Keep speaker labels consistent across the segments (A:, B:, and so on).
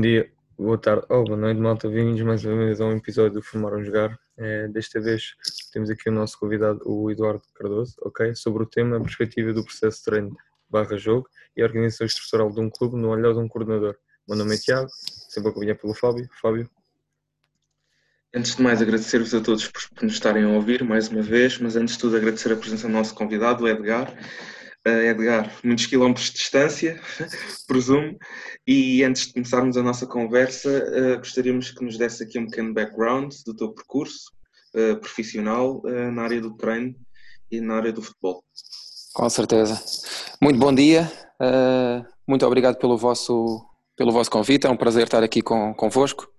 A: dia, boa tarde ou oh, boa noite, malta. Bem-vindos mais uma vez a um episódio do Formaram Jogar. É, desta vez temos aqui o nosso convidado, o Eduardo Cardoso, ok? Sobre o tema a perspectiva do processo de treino barra jogo e a organização estrutural de um clube no olhar de um coordenador. Meu nome é Tiago, sempre acompanhado pelo Fábio. Fábio.
B: Antes de mais, agradecer-vos a todos por nos estarem a ouvir mais uma vez, mas antes de tudo, agradecer a presença do nosso convidado, o Edgar. Edgar, muitos quilómetros de distância, presumo, e antes de começarmos a nossa conversa, uh, gostaríamos que nos desse aqui um pequeno background do teu percurso uh, profissional na área do treino e na área do futebol.
C: Com certeza. Muito bom dia, muito obrigado pelo vosso, pelo vosso convite, é um prazer estar aqui com, convosco.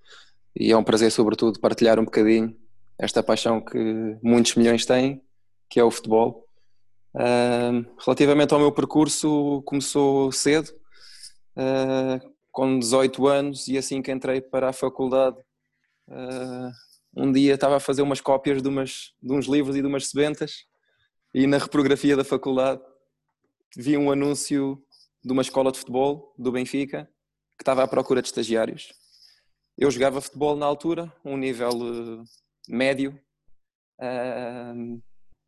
C: E é um prazer, sobretudo, partilhar um bocadinho esta paixão que muitos milhões têm, que é o futebol Uh, relativamente ao meu percurso, começou cedo, uh, com 18 anos, e assim que entrei para a faculdade, uh, um dia estava a fazer umas cópias de, umas, de uns livros e de umas sebentas, e na reprografia da faculdade vi um anúncio de uma escola de futebol do Benfica que estava à procura de estagiários. Eu jogava futebol na altura, um nível uh, médio, uh,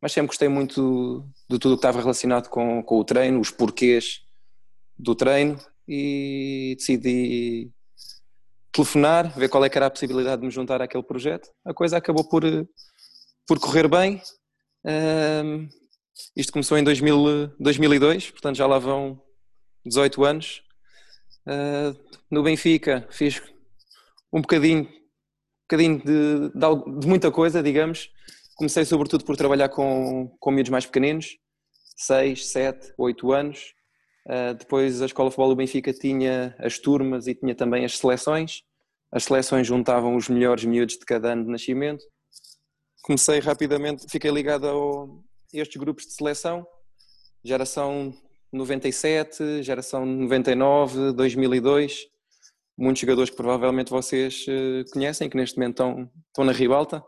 C: mas sempre gostei muito de tudo o que estava relacionado com, com o treino, os porquês do treino e decidi telefonar, ver qual é que era a possibilidade de me juntar àquele projeto. A coisa acabou por, por correr bem. Um, isto começou em 2000, 2002, portanto já lá vão 18 anos. Uh, no Benfica fiz um bocadinho, um bocadinho de, de, de muita coisa, digamos. Comecei sobretudo por trabalhar com, com miúdos mais pequeninos, 6, 7, 8 anos. Uh, depois a Escola de Futebol do Benfica tinha as turmas e tinha também as seleções. As seleções juntavam os melhores miúdos de cada ano de nascimento. Comecei rapidamente, fiquei ligado ao, a estes grupos de seleção, geração 97, geração 99, 2002. Muitos jogadores que provavelmente vocês uh, conhecem, que neste momento estão, estão na ribalta.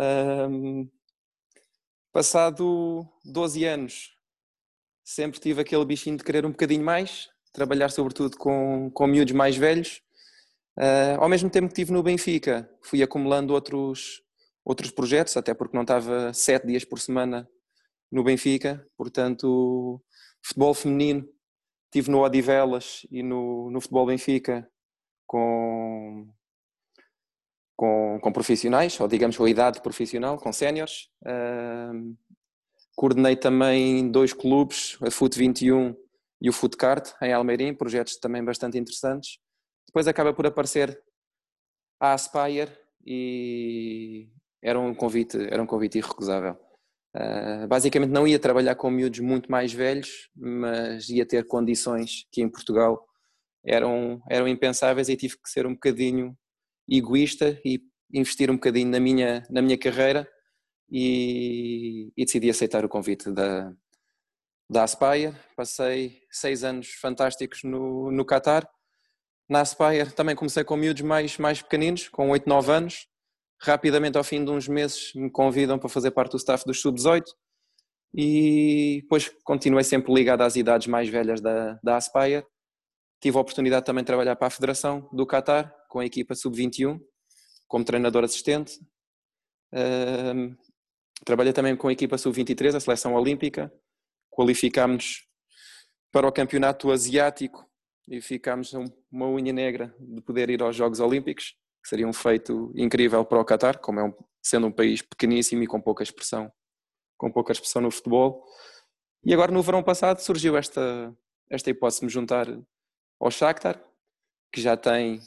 C: Um, passado 12 anos, sempre tive aquele bichinho de querer um bocadinho mais, trabalhar sobretudo com, com miúdos mais velhos. Uh, ao mesmo tempo que estive no Benfica, fui acumulando outros, outros projetos, até porque não estava sete dias por semana no Benfica, portanto, futebol feminino, estive no Odivelas e no, no Futebol Benfica com com, com profissionais, ou digamos com a idade profissional, com séniores. Uh, coordenei também dois clubes, a FUT 21 e o FUTCART, em Almeirim, projetos também bastante interessantes. Depois acaba por aparecer a Aspire e era um convite, era um convite irrecusável. Uh, basicamente não ia trabalhar com miúdos muito mais velhos, mas ia ter condições que em Portugal eram, eram impensáveis e tive que ser um bocadinho egoísta e investir um bocadinho na minha, na minha carreira e, e decidi aceitar o convite da, da Aspire. Passei seis anos fantásticos no, no Qatar. Na Aspire também comecei com miúdos mais, mais pequeninos, com 8, 9 anos. Rapidamente, ao fim de uns meses, me convidam para fazer parte do staff dos Sub-18 e depois continuei sempre ligado às idades mais velhas da, da Aspire. Tive a oportunidade também de trabalhar para a Federação do Qatar, com a equipa sub-21, como treinador assistente. Trabalhei também com a equipa sub-23, a seleção olímpica. Qualificámos para o campeonato asiático e ficámos uma unha negra de poder ir aos Jogos Olímpicos, que seria um feito incrível para o Qatar, como é um, sendo um país pequeníssimo e com pouca expressão, com pouca expressão no futebol. E agora no verão passado surgiu esta esta hipótese de me juntar ao Shakhtar, que já tem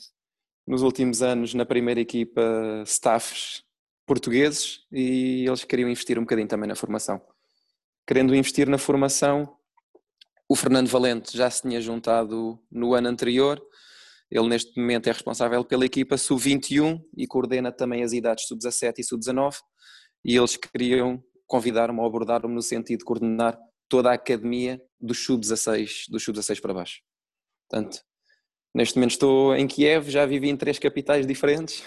C: nos últimos anos na primeira equipa staffs portugueses e eles queriam investir um bocadinho também na formação. Querendo investir na formação, o Fernando Valente já se tinha juntado no ano anterior, ele neste momento é responsável pela equipa sub-21 e coordena também as idades sub-17 e sub-19 e eles queriam convidar-me ou abordar-me no sentido de coordenar toda a academia dos sub-16, dos sub-16 para baixo. Portanto, Neste momento estou em Kiev, já vivi em três capitais diferentes.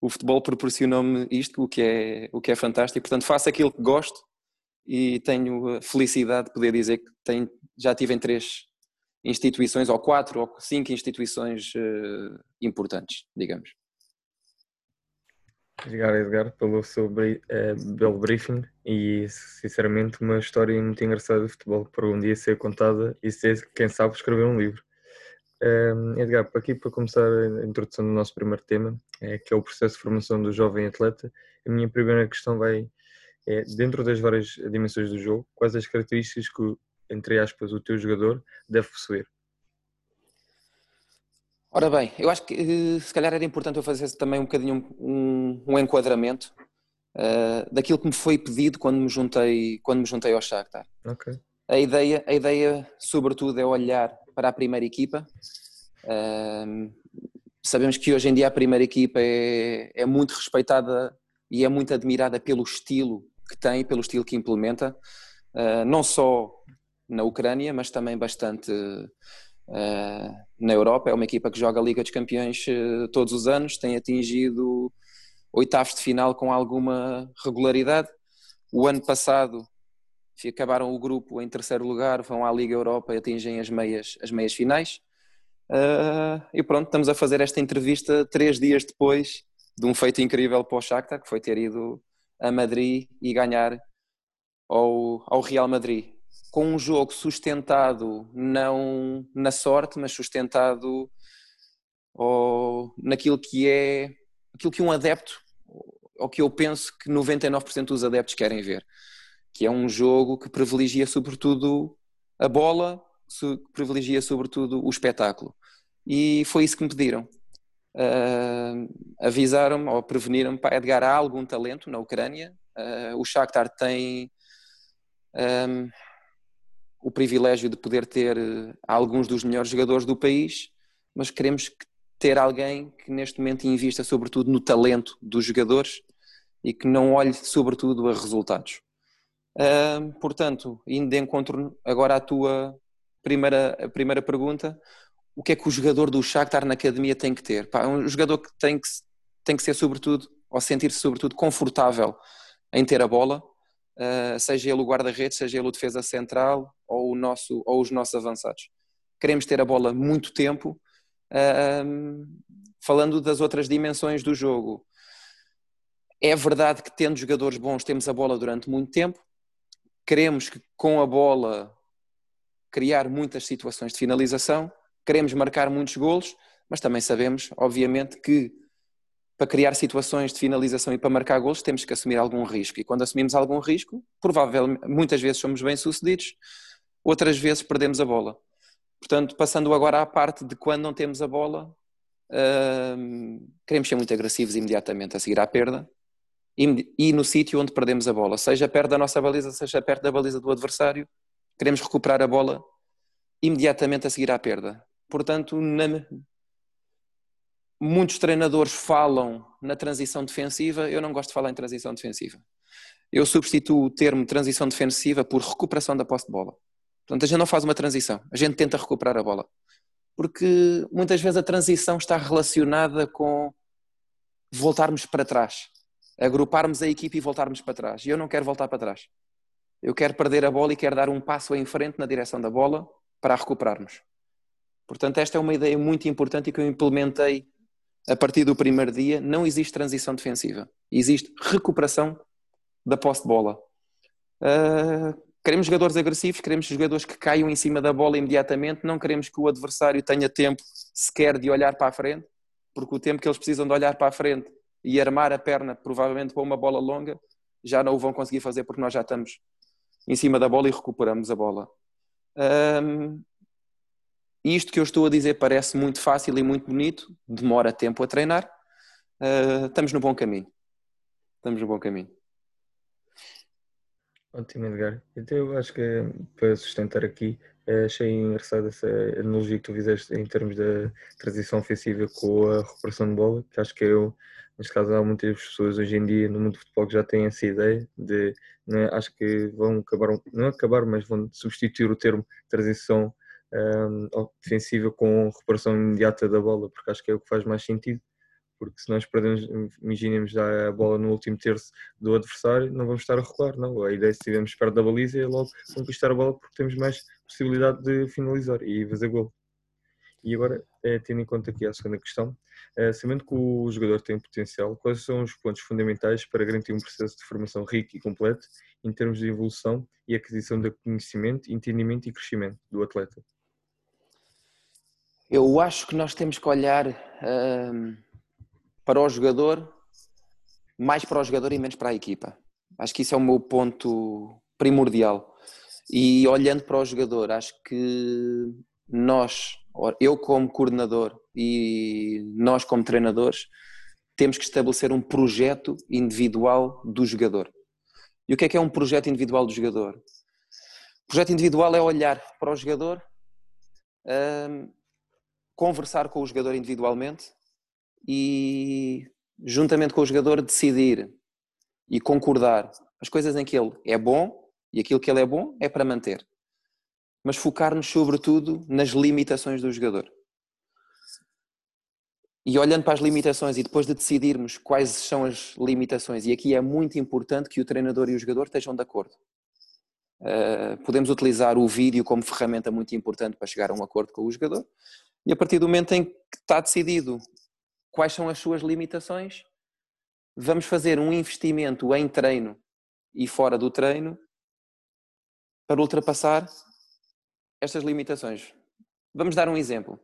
C: O futebol proporcionou-me isto, o que, é, o que é fantástico. Portanto, faço aquilo que gosto e tenho a felicidade de poder dizer que tenho, já estive em três, instituições, ou quatro ou cinco instituições uh, importantes, digamos.
A: Obrigado, Edgar, pelo seu uh, belo briefing e, sinceramente, uma história muito engraçada de futebol para um dia ser contada e ser, quem sabe, escrever um livro. Uh, Edgar, aqui para começar a introdução do nosso primeiro tema, é, que é o processo de formação do jovem atleta, a minha primeira questão vai, é, dentro das várias dimensões do jogo, quais as características que entre aspas, o teu jogador deve possuir?
C: Ora bem, eu acho que eh, se calhar era importante eu fazer também um bocadinho um, um enquadramento uh, daquilo que me foi pedido quando me juntei, quando me juntei ao Shakhtar.
A: Okay.
C: A ideia, a ideia, sobretudo, é olhar para a primeira equipa. Uh, sabemos que hoje em dia a primeira equipa é, é muito respeitada e é muito admirada pelo estilo que tem, pelo estilo que implementa, uh, não só na Ucrânia, mas também bastante na Europa. É uma equipa que joga a Liga dos Campeões uh, todos os anos, tem atingido oitavos de final com alguma regularidade. O ano passado acabaram o grupo em terceiro lugar, vão à Liga Europa e atingem as meias, as meias finais. Uh, e pronto, estamos a fazer esta entrevista três dias depois de um feito incrível para o Shakhtar, que foi ter ido a Madrid e ganhar ao, ao Real Madrid com um jogo sustentado não na sorte, mas sustentado ou naquilo que é aquilo que um adepto, ou que eu penso que 99% dos adeptos querem ver, que é um jogo que privilegia sobretudo a bola, que privilegia sobretudo o espetáculo. E foi isso que me pediram. Uh, avisaram-me ou preveniram-me para Edgar há algum talento na Ucrânia. Uh, o Shakhtar tem um, o privilégio de poder ter eh, alguns dos melhores jogadores do país, mas queremos ter alguém que neste momento invista sobretudo no talento dos jogadores e que não olhe sobretudo a resultados. Uh, portanto, indo de encontro agora à tua primeira, primeira pergunta, o que é que o jogador do Shakhtar na academia tem que ter? Pá, um jogador que tem que, tem que ser sobretudo, ou sentir-se sobretudo confortável em ter a bola, uh, seja ele o guarda-redes, seja ele o defesa central ou, o nosso, ou os nossos avançados. Queremos ter a bola muito tempo, uh, falando das outras dimensões do jogo. É verdade que tendo jogadores bons temos a bola durante muito tempo, queremos que com a bola criar muitas situações de finalização, queremos marcar muitos golos, mas também sabemos, obviamente, que para criar situações de finalização e para marcar gols temos que assumir algum risco. E quando assumimos algum risco, provavelmente, muitas vezes somos bem-sucedidos, outras vezes perdemos a bola. Portanto, passando agora à parte de quando não temos a bola, uh, queremos ser muito agressivos imediatamente a seguir à perda e, e no sítio onde perdemos a bola, seja perto da nossa baliza, seja perto da baliza do adversário, queremos recuperar a bola imediatamente a seguir à perda. Portanto, na, muitos treinadores falam na transição defensiva, eu não gosto de falar em transição defensiva. Eu substituo o termo transição defensiva por recuperação da posse de bola. Portanto, a gente não faz uma transição, a gente tenta recuperar a bola. Porque muitas vezes a transição está relacionada com voltarmos para trás, agruparmos a equipe e voltarmos para trás. E eu não quero voltar para trás. Eu quero perder a bola e quero dar um passo em frente na direção da bola para a recuperarmos. Portanto, esta é uma ideia muito importante e que eu implementei a partir do primeiro dia, não existe transição defensiva. Existe recuperação da posse de bola. Uh, queremos jogadores agressivos, queremos jogadores que caiam em cima da bola imediatamente, não queremos que o adversário tenha tempo sequer de olhar para a frente, porque o tempo que eles precisam de olhar para a frente e armar a perna, provavelmente para uma bola longa, já não o vão conseguir fazer porque nós já estamos em cima da bola e recuperamos a bola. Um, ah, isto que eu estou a dizer parece muito fácil e muito bonito, demora tempo a treinar, uh, estamos no bom caminho. Estamos no bom caminho.
A: Ótimo, Edgar. Então eu acho que para sustentar aqui, eh, achei engraçada essa analogia que tu fizeste em termos da transição ofensiva com a recuperação de bola, que acho que eu, neste caso, há muitas pessoas hoje em dia no mundo do futebol que já têm essa ideia de, né, acho que vão acabar, não acabar, mas vão substituir o termo transição um, defensiva com recuperação imediata da bola, porque acho que é o que faz mais sentido. Porque se nós perdemos, imaginemos a bola no último terço do adversário, não vamos estar a recuar, não. A ideia, se estivermos perto da baliza, é logo conquistar a bola porque temos mais possibilidade de finalizar e fazer gol. E agora, é, tendo em conta aqui a segunda questão, é, sabendo que o jogador tem potencial, quais são os pontos fundamentais para garantir um processo de formação rico e completo em termos de evolução e aquisição de conhecimento, entendimento e crescimento do atleta?
C: Eu acho que nós temos que olhar um, para o jogador, mais para o jogador e menos para a equipa. Acho que isso é o meu ponto primordial. E olhando para o jogador, acho que nós, eu como coordenador e nós como treinadores, temos que estabelecer um projeto individual do jogador. E o que é que é um projeto individual do jogador? O projeto individual é olhar para o jogador, um, conversar com o jogador individualmente e, juntamente com o jogador, decidir e concordar as coisas em que ele é bom e aquilo que ele é bom é para manter mas focar-nos sobretudo nas limitações do jogador. E olhando para as limitações e depois de decidirmos quais são as limitações, e aqui é muito importante que o treinador e o jogador estejam de acordo. Uh, podemos utilizar o vídeo como ferramenta muito importante para chegar a um acordo com o jogador, e a partir do momento em que está decidido quais são as suas limitações, vamos fazer um investimento em treino e fora do treino para ultrapassar estas limitações. Vamos dar um exemplo.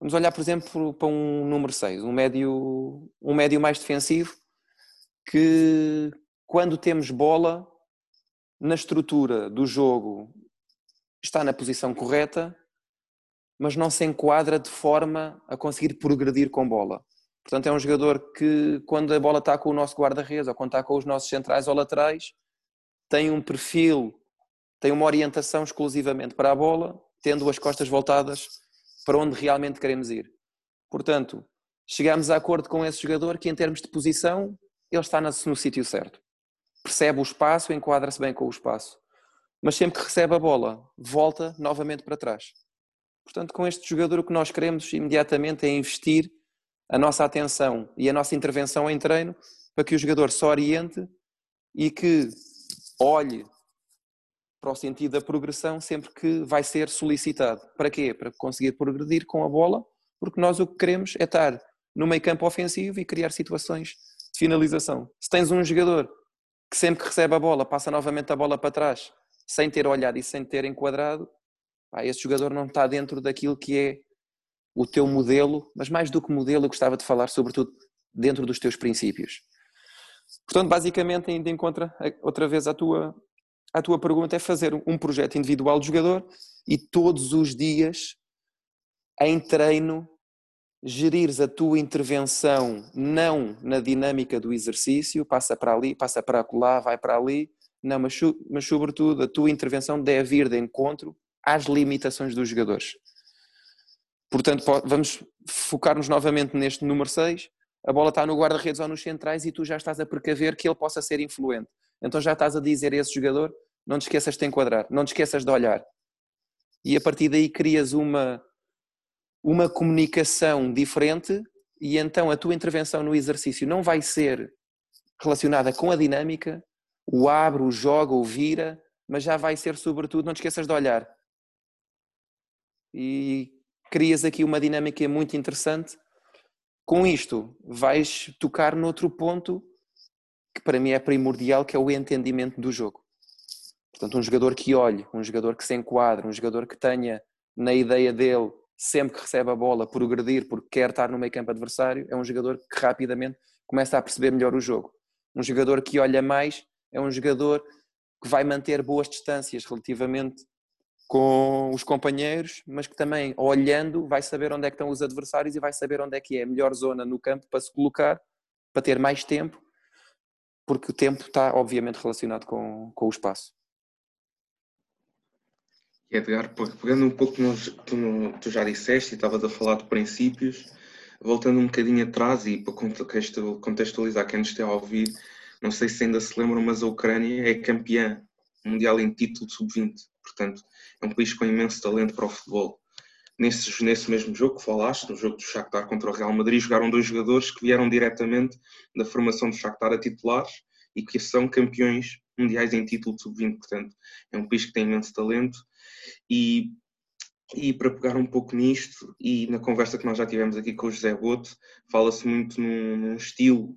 C: Vamos olhar, por exemplo, para um número 6, um médio, um médio mais defensivo, que quando temos bola, na estrutura do jogo, está na posição correta, mas não se enquadra de forma a conseguir progredir com bola. Portanto, é um jogador que, quando a bola está com o nosso guarda-redes ou quando está com os nossos centrais ou laterais, tem um perfil tem uma orientação exclusivamente para a bola, tendo as costas voltadas para onde realmente queremos ir. Portanto, chegamos a acordo com esse jogador que, em termos de posição, ele está no, sítio certo. Percebe o espaço, enquadra-se bem com o espaço. Mas sempre que recebe a bola, volta novamente para trás. Portanto, com este jogador, o que nós queremos imediatamente é investir a nossa atenção e a nossa intervenção em treino para que o jogador se oriente e que olhe para o sentido da progressão sempre que vai ser solicitado. Para quê? Para conseguir progredir com a bola, porque nós o que queremos é estar no meio campo ofensivo e criar situações de finalização. Se tens um jogador que sempre que recebe a bola passa novamente a bola para trás, sem ter olhado e sem ter enquadrado, esse jogador não está dentro daquilo que é o teu modelo, mas mais do que modelo, eu gostava de falar sobretudo dentro dos teus princípios. Portanto, basicamente, ainda encontra outra vez a tua, a tua pergunta é fazer um projeto individual de jogador e todos os dias, em treino, gerires a tua intervenção não na dinâmica do exercício, passa para ali, passa para lá, vai para ali, não, mas, mas sobretudo a tua intervenção deve ir de encontro às limitações dos jogadores. Portanto, vamos focar-nos novamente neste número 6. A bola está no guarda-redes ou nos centrais e tu já estás a precaver que ele possa ser influente. Então já estás a dizer a esse jogador: não te esqueças de enquadrar, não te esqueças de olhar. E a partir daí crias uma, uma comunicação diferente, e então a tua intervenção no exercício não vai ser relacionada com a dinâmica, o abre, o joga, o vira, mas já vai ser sobretudo, não te esqueças de olhar. E crias aqui uma dinâmica muito interessante. Com isto, vais tocar noutro ponto que para mim é primordial, que é o entendimento do jogo. Portanto, um jogador que olhe, um jogador que se enquadre, um jogador que tenha na ideia dele, sempre que recebe a bola, progredir porque quer estar no meio campo adversário, é um jogador que rapidamente começa a perceber melhor o jogo. Um jogador que olha mais é um jogador que vai manter boas distâncias relativamente com os companheiros, mas que também, olhando, vai saber onde é que estão os adversários e vai saber onde é que é a melhor zona no campo para se colocar, para ter mais tempo porque o tempo está obviamente relacionado com, com o espaço.
B: Edgar, pegando um pouco que tu, tu, já disseste e estavas a falar de princípios, voltando um bocadinho atrás e para contextualizar quem nos está a ouvir, não sei se ainda se lembram, mas a Ucrânia é campeã mundial em título sub-20, portanto é um país com imenso talento para o futebol. Nesse, nesse mesmo jogo que falaste, no jogo do Shakhtar contra o Real Madrid, jogaram dois jogadores que vieram diretamente da formação do Shakhtar a titulares e que são campeões mundiais em título de sub-20, portanto é um país que tem imenso talento. E, e para pegar um pouco nisto e na conversa que nós já tivemos aqui com o José Boto, fala-se muito num, num estilo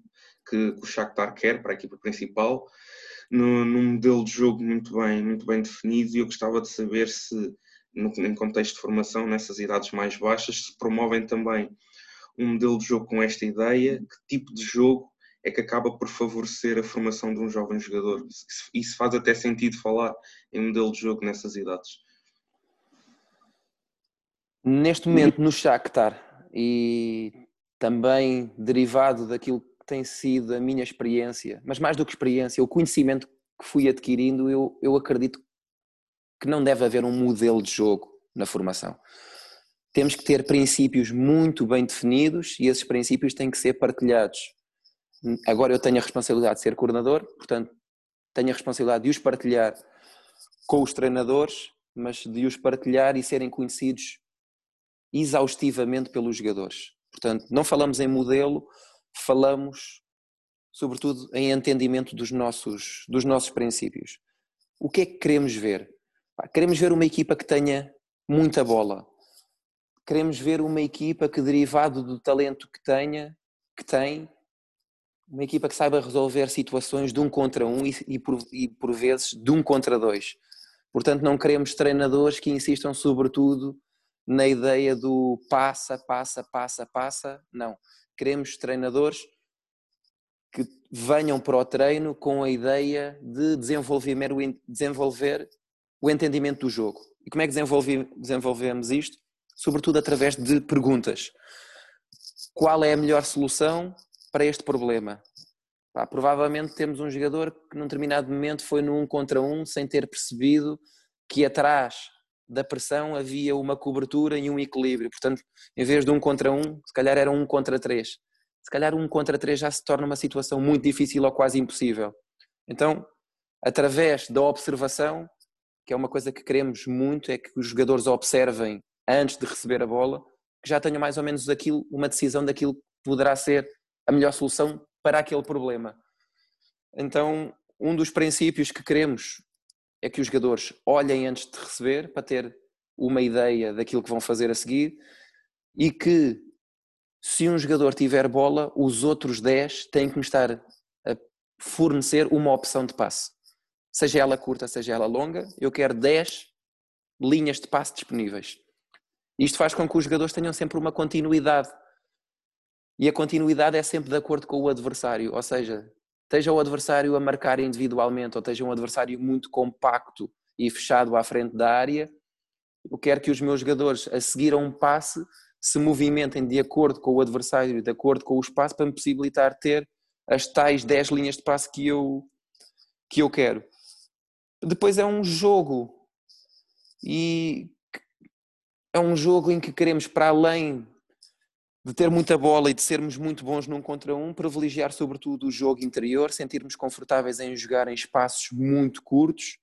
B: que, que, o Shakhtar quer para a equipa principal, no, num modelo de jogo muito bem, muito bem definido e eu gostava de saber se no, em contexto de formação, nessas idades mais baixas, se promovem também um modelo de jogo com esta ideia, que tipo de jogo é que acaba por favorecer a formação de um jovem jogador. Isso faz até sentido falar em modelo de jogo nessas idades.
C: Neste momento no Shakhtar e também derivado daquilo tem sido a minha experiência, mas mais do que experiência, o conhecimento que fui adquirindo, eu, eu acredito que não deve haver um modelo de jogo na formação. Temos que ter princípios muito bem definidos e esses princípios têm que ser partilhados. Agora eu tenho a responsabilidade de ser coordenador, portanto, tenho a responsabilidade de os partilhar com os treinadores, mas de os partilhar e serem conhecidos exaustivamente pelos jogadores. Portanto, não falamos em modelo, falamos sobretudo em entendimento dos nossos, dos nossos princípios. O que é que queremos ver? Queremos ver uma equipa que tenha muita bola. Queremos ver uma equipa que, derivado do talento que tenha, que tem, uma equipa que saiba resolver situações de um contra um e, e, por, e por vezes de um contra dois. Portanto, não queremos treinadores que insistam sobretudo na ideia do passa, passa, passa, passa. Não. Queremos treinadores que venham para o treino com a ideia de desenvolver, o entendimento do jogo. E como é que desenvolvemos isto? Sobretudo através de perguntas. Qual é a melhor solução para este problema? Pá, provavelmente temos um jogador que num determinado momento foi num contra um sem ter percebido que atrás da pressão havia uma cobertura e um equilíbrio. Portanto, em vez de um contra um, se calhar era um contra três. Se calhar um contra três já se torna uma situação muito difícil ou quase impossível. Então, através da observação, que é uma coisa que queremos muito, é que os jogadores observem antes de receber a bola, que já tenham mais ou menos aquilo, uma decisão daquilo que poderá ser a melhor solução para aquele problema. Então, um dos princípios que queremos é que os jogadores olhem antes de receber para ter uma ideia daquilo que vão fazer a seguir e que se um jogador tiver bola, os outros 10 têm que me estar a fornecer uma opção de passe. Seja ela curta, seja ela longa, eu quero 10 linhas de passe disponíveis. Isto faz com que os jogadores tenham sempre uma continuidade. E a continuidade é sempre de acordo com o adversário, ou seja, esteja o adversário a marcar individualmente ou esteja um adversário muito compacto e fechado à frente da área, eu quero que os meus jogadores, a seguir a um passe, se movimentem de acordo com o adversário, de acordo com o espaço, para me possibilitar ter as tais 10 linhas de passe que eu, que eu quero. Depois é um jogo e é um jogo em que queremos, para além de ter muita bola e de sermos muito bons num contra um, privilegiar sobretudo o jogo interior, sentirmos confortáveis em jogar em espaços muito curtos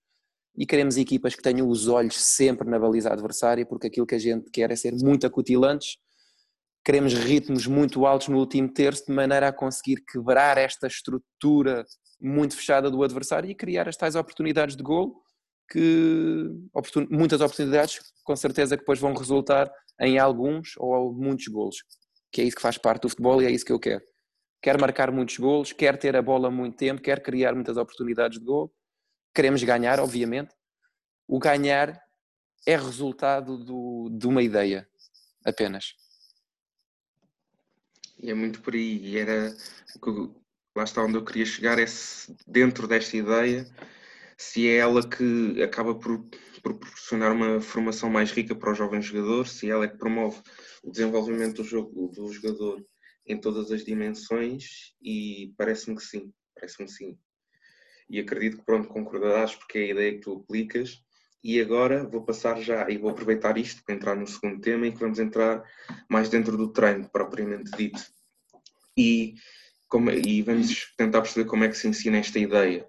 C: e queremos equipas que tenham os olhos sempre na baliza adversária, porque aquilo que a gente quer é ser muito acutilantes. Queremos ritmos muito altos no último terço, de maneira a conseguir quebrar esta estrutura muito fechada do adversário e criar as tais oportunidades de gol, que muitas oportunidades com certeza que depois vão resultar em alguns ou muitos golos que é isso que faz parte do futebol e é isso que eu quero. Quero marcar muitos golos, quero ter a bola muito tempo, quero criar muitas oportunidades de gol. Queremos ganhar, obviamente. O ganhar é resultado do, de uma ideia, apenas.
B: E é muito por aí. E era lá está onde eu queria chegar, é se, dentro desta ideia, se é ela que acaba por proporcionar uma formação mais rica para o jovem jogador, se ela é que promove o desenvolvimento do jogo do jogador em todas as dimensões e parece-me que sim, parece-me sim. E acredito que pronto, concordarás porque é a ideia que tu aplicas. E agora vou passar já e vou aproveitar isto para entrar no segundo tema em que vamos entrar mais dentro do treino propriamente dito. E, como, e vamos tentar perceber como é que se ensina esta ideia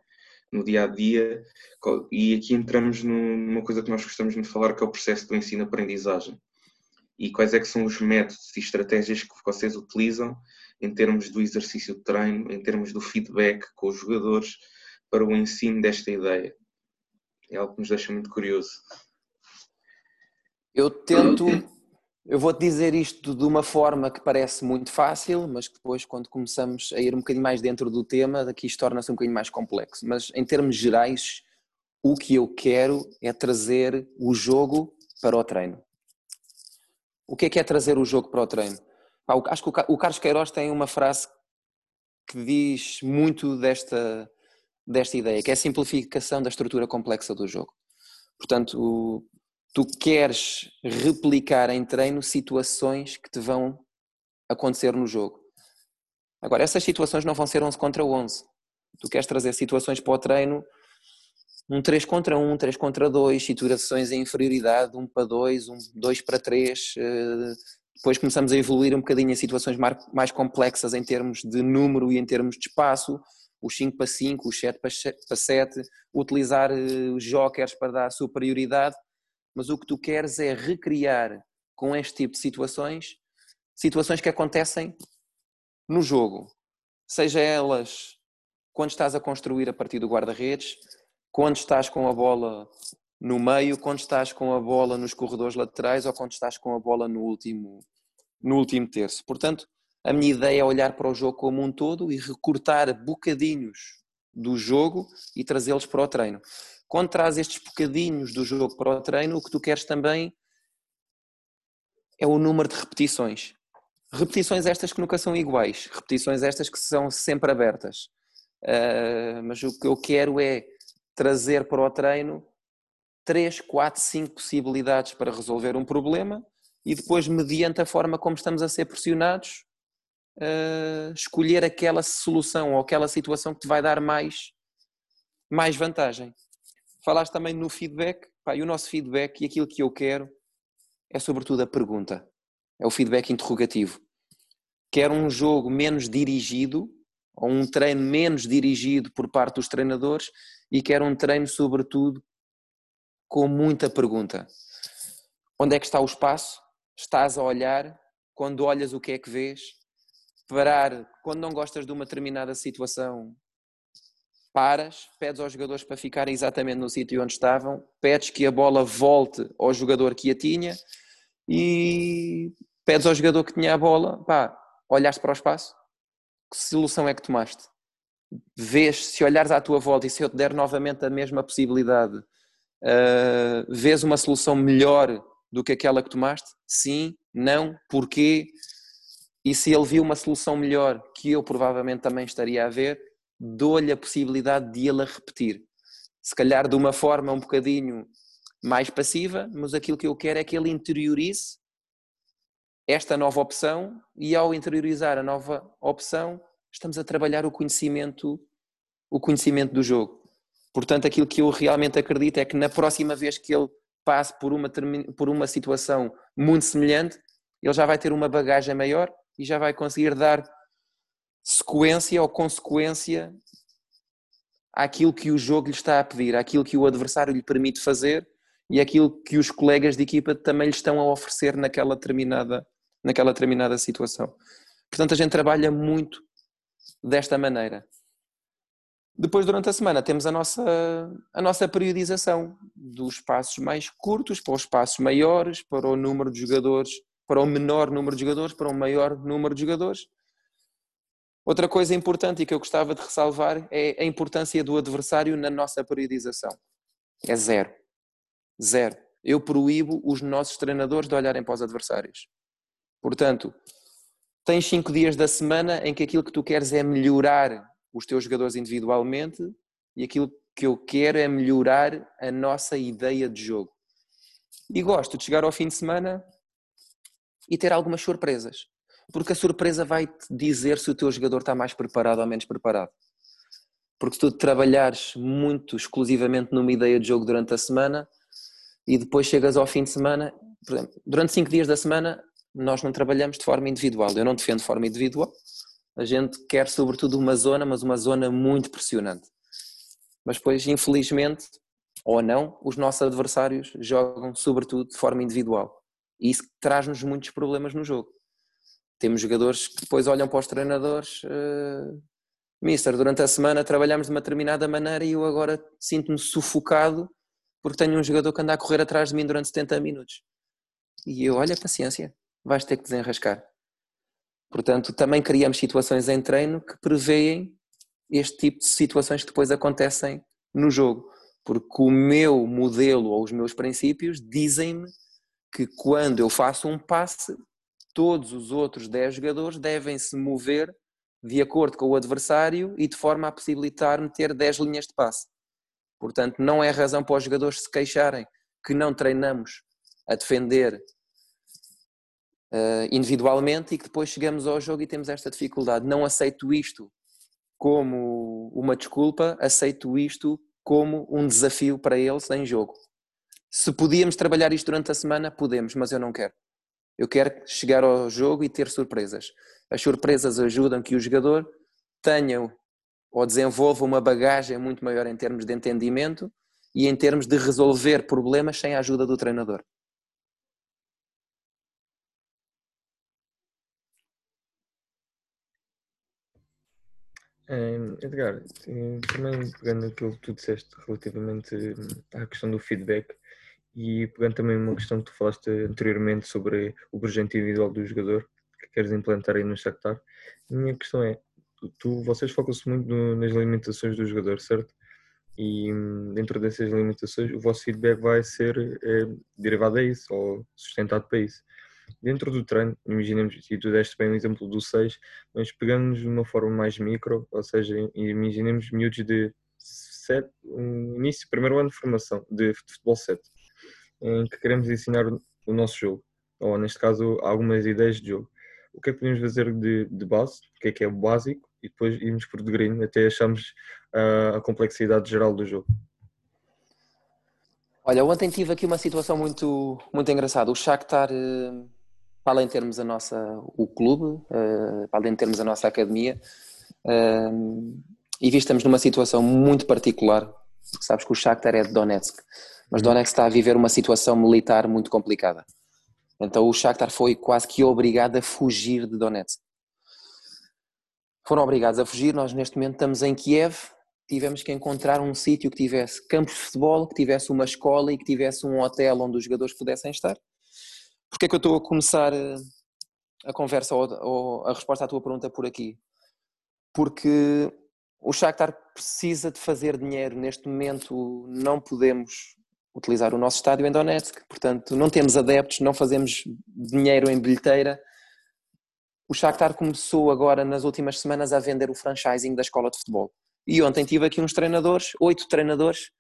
B: no dia a dia. E aqui entramos numa coisa que nós gostamos de falar, que é o processo do ensino-aprendizagem. E quais é que são os métodos e estratégias que vocês utilizam em termos do exercício de treino, em termos do feedback com os jogadores, para o ensino desta ideia? É algo que nos deixa muito curioso.
C: Eu tento, eu vou-te dizer isto de uma forma que parece muito fácil, mas que depois, quando começamos a ir um bocadinho mais dentro do tema, daqui isto torna-se um bocadinho mais complexo. Mas em termos gerais, o que eu quero é trazer o jogo para o treino. O que é que é trazer o jogo para o treino? acho que o Carlos Queiroz tem uma frase que diz muito desta, desta ideia, que é a simplificação da estrutura complexa do jogo. Portanto, tu queres replicar em treino situações que te vão acontecer no jogo. Agora, essas situações não vão ser 11 contra 11. Tu queres trazer situações para o treino, um 3 contra 1, 3 contra 2, situações em inferioridade, 1 para 2, um 2 para 3. Eh, depois começamos a evoluir um bocadinho em situações mais complexas em termos de número e em termos de espaço os 5 para 5, os 7 para 7, utilizar jokers para dar superioridade, mas o que tu queres é recriar com este tipo de situações, situações que acontecem no jogo, seja elas quando estás a construir a partir do guarda-redes, quando estás com a bola no meio, quando estás com a bola nos corredores laterais ou quando estás com a bola no último, no último terço. Portanto, a minha ideia é olhar para o jogo como um todo e recortar bocadinhos do jogo e trazê-los para o treino. Quando traz estes bocadinhos do jogo para o treino, o que tu queres também é o número de repetições. Repetições estas que nunca são iguais, repetições estas que são sempre abertas. Uh, mas o que eu quero é trazer para o treino 3, 4, 5 possibilidades para resolver um problema e depois, mediante a forma como estamos a ser pressionados, uh, escolher aquela solução ou aquela situação que te vai dar mais, mais vantagem. Falaste também no feedback, pá, e o nosso feedback e aquilo que eu quero é sobretudo a pergunta, é o feedback interrogativo. Quero um jogo menos dirigido, ou um treino menos dirigido por parte dos treinadores, e quero um treino, sobretudo, com muita pergunta. Onde é que está o espaço? Estás a olhar? Quando olhas, o que é que vês? parar, quando não gostas de uma determinada situação, paras, pedes aos jogadores para ficarem exatamente no sítio onde estavam, pedes que a bola volte ao jogador que a tinha e pedes ao jogador que tinha a bola, pá, olhaste para o espaço, que solução é que tomaste? Vês, se olhares à tua volta e se eu te der novamente a mesma possibilidade, uh, vês uma solução melhor do que aquela que tomaste? Sim, não, porquê? E se ele viu uma solução melhor que eu provavelmente também estaria a ver, dou-lhe a possibilidade de ele a repetir. Se calhar de uma forma um bocadinho mais passiva, mas aquilo que eu quero é que ele interiorize esta nova opção e ao interiorizar a nova opção, estamos a trabalhar o conhecimento, o conhecimento do jogo. Portanto, aquilo que eu realmente acredito é que na próxima vez que ele passe por uma, por uma situação muito semelhante, ele já vai ter uma bagagem maior e já vai conseguir dar sequência ou consequência àquilo que o jogo lhe está a pedir, àquilo que o adversário lhe permite fazer e àquilo que os colegas de equipa também lhe estão a oferecer naquela determinada, naquela determinada situação. Portanto, a gente trabalha muito desta maneira. Depois, durante a semana, temos a nossa, a nossa periodização dos passos mais curtos para os passos maiores, para o número de jogadores para um menor número de jogadores, para um maior número de jogadores. Outra coisa importante e que eu gostava de ressalvar é a importância do adversário na nossa periodização. É zero. Zero. Eu proíbo os nossos treinadores de olharem para os adversários. Portanto, tens cinco dias da semana em que aquilo que tu queres é melhorar os teus jogadores individualmente e aquilo que eu quero é melhorar a nossa ideia de jogo. E gosto de chegar ao fim de semana e ter algumas surpresas. Porque a surpresa vai te dizer se o teu jogador está mais preparado ou menos preparado. Porque se tu trabalhares muito exclusivamente numa ideia de jogo durante a semana e depois chegas ao fim de semana, por exemplo, durante cinco dias da semana nós não trabalhamos de forma individual. Eu não defendo de forma individual. A gente quer sobretudo uma zona, mas uma zona muito pressionante. Mas depois, infelizmente, ou não, os nossos adversários jogam sobretudo de forma individual. E isso traz-nos muitos problemas no jogo. Temos jogadores que depois olham para os treinadores uh, Mister, durante a semana trabalhamos de uma determinada maneira e eu agora sinto-me sufocado porque tenho um jogador que anda a correr atrás de mim durante 70 minutos. E eu, olha, paciência, vais ter que desenrascar. Portanto, também criamos situações em treino que preveem este tipo de situações que depois acontecem no jogo. Porque o meu modelo ou os meus princípios dizem-me que quando eu faço um passe, todos os outros 10 jogadores devem se mover de acordo com o adversário e de forma a possibilitar-me ter 10 linhas de passe. Portanto, não é razão para os jogadores se queixarem que não treinamos a defender uh, individualmente e que depois chegamos ao jogo e temos esta dificuldade. Não aceito isto como uma desculpa, aceito isto como um desafio para eles em jogo. Se podíamos trabalhar isto durante a semana, podemos, mas eu não quero. Eu quero chegar ao jogo e ter surpresas. As surpresas ajudam que o jogador tenha ou desenvolva uma bagagem muito maior em termos de entendimento e em termos de resolver problemas sem a ajuda do treinador.
A: Edgar, também pegando aquilo que tu disseste relativamente à questão do feedback e pegando também uma questão que tu falaste anteriormente sobre o projeto individual do jogador que queres implantar aí no Shakhtar, a minha questão é, tu, vocês focam-se muito no, nas limitações do jogador, certo? E dentro dessas limitações o vosso feedback vai ser é, derivado a isso ou sustentado para isso dentro do treino, imaginemos, e tu deste bem o exemplo do 6, mas pegamos de uma forma mais micro, ou seja, imaginemos miúdos de 7, um início, primeiro ano de formação de futebol 7, em que queremos ensinar o nosso jogo, ou neste caso algumas ideias de jogo. O que é que podemos fazer de, de base, o que é que é o básico, e depois irmos progredindo até achamos uh, a complexidade geral do jogo.
C: Olha, ontem tive aqui uma situação muito, muito engraçada. O Shakhtar uh, para além de termos a nossa, o clube, uh, para além de termos a nossa academia, uh, e visto estamos numa situação muito particular, sabes que o Shakhtar é de Donetsk, mas. Donetsk está a viver uma situação militar muito complicada. Então o Shakhtar foi quase que obrigado a fugir de Donetsk. Foram obrigados a fugir, nós neste momento estamos em Kiev, tivemos que encontrar um sítio que tivesse campos de futebol, que tivesse uma escola e que tivesse um hotel onde os jogadores pudessem estar. Porquê é que eu estou a começar eh, a conversa ou a resposta à tua pergunta por aqui? Porque o Shakhtar precisa de fazer dinheiro. Neste momento não podemos utilizar o nosso estádio em Donetsk, portanto não temos adeptos, não fazemos dinheiro em bilheteira. O Shakhtar começou agora nas últimas semanas a vender o franchising da escola de futebol. E ontem tive aqui uns treinadores, oito treinadores,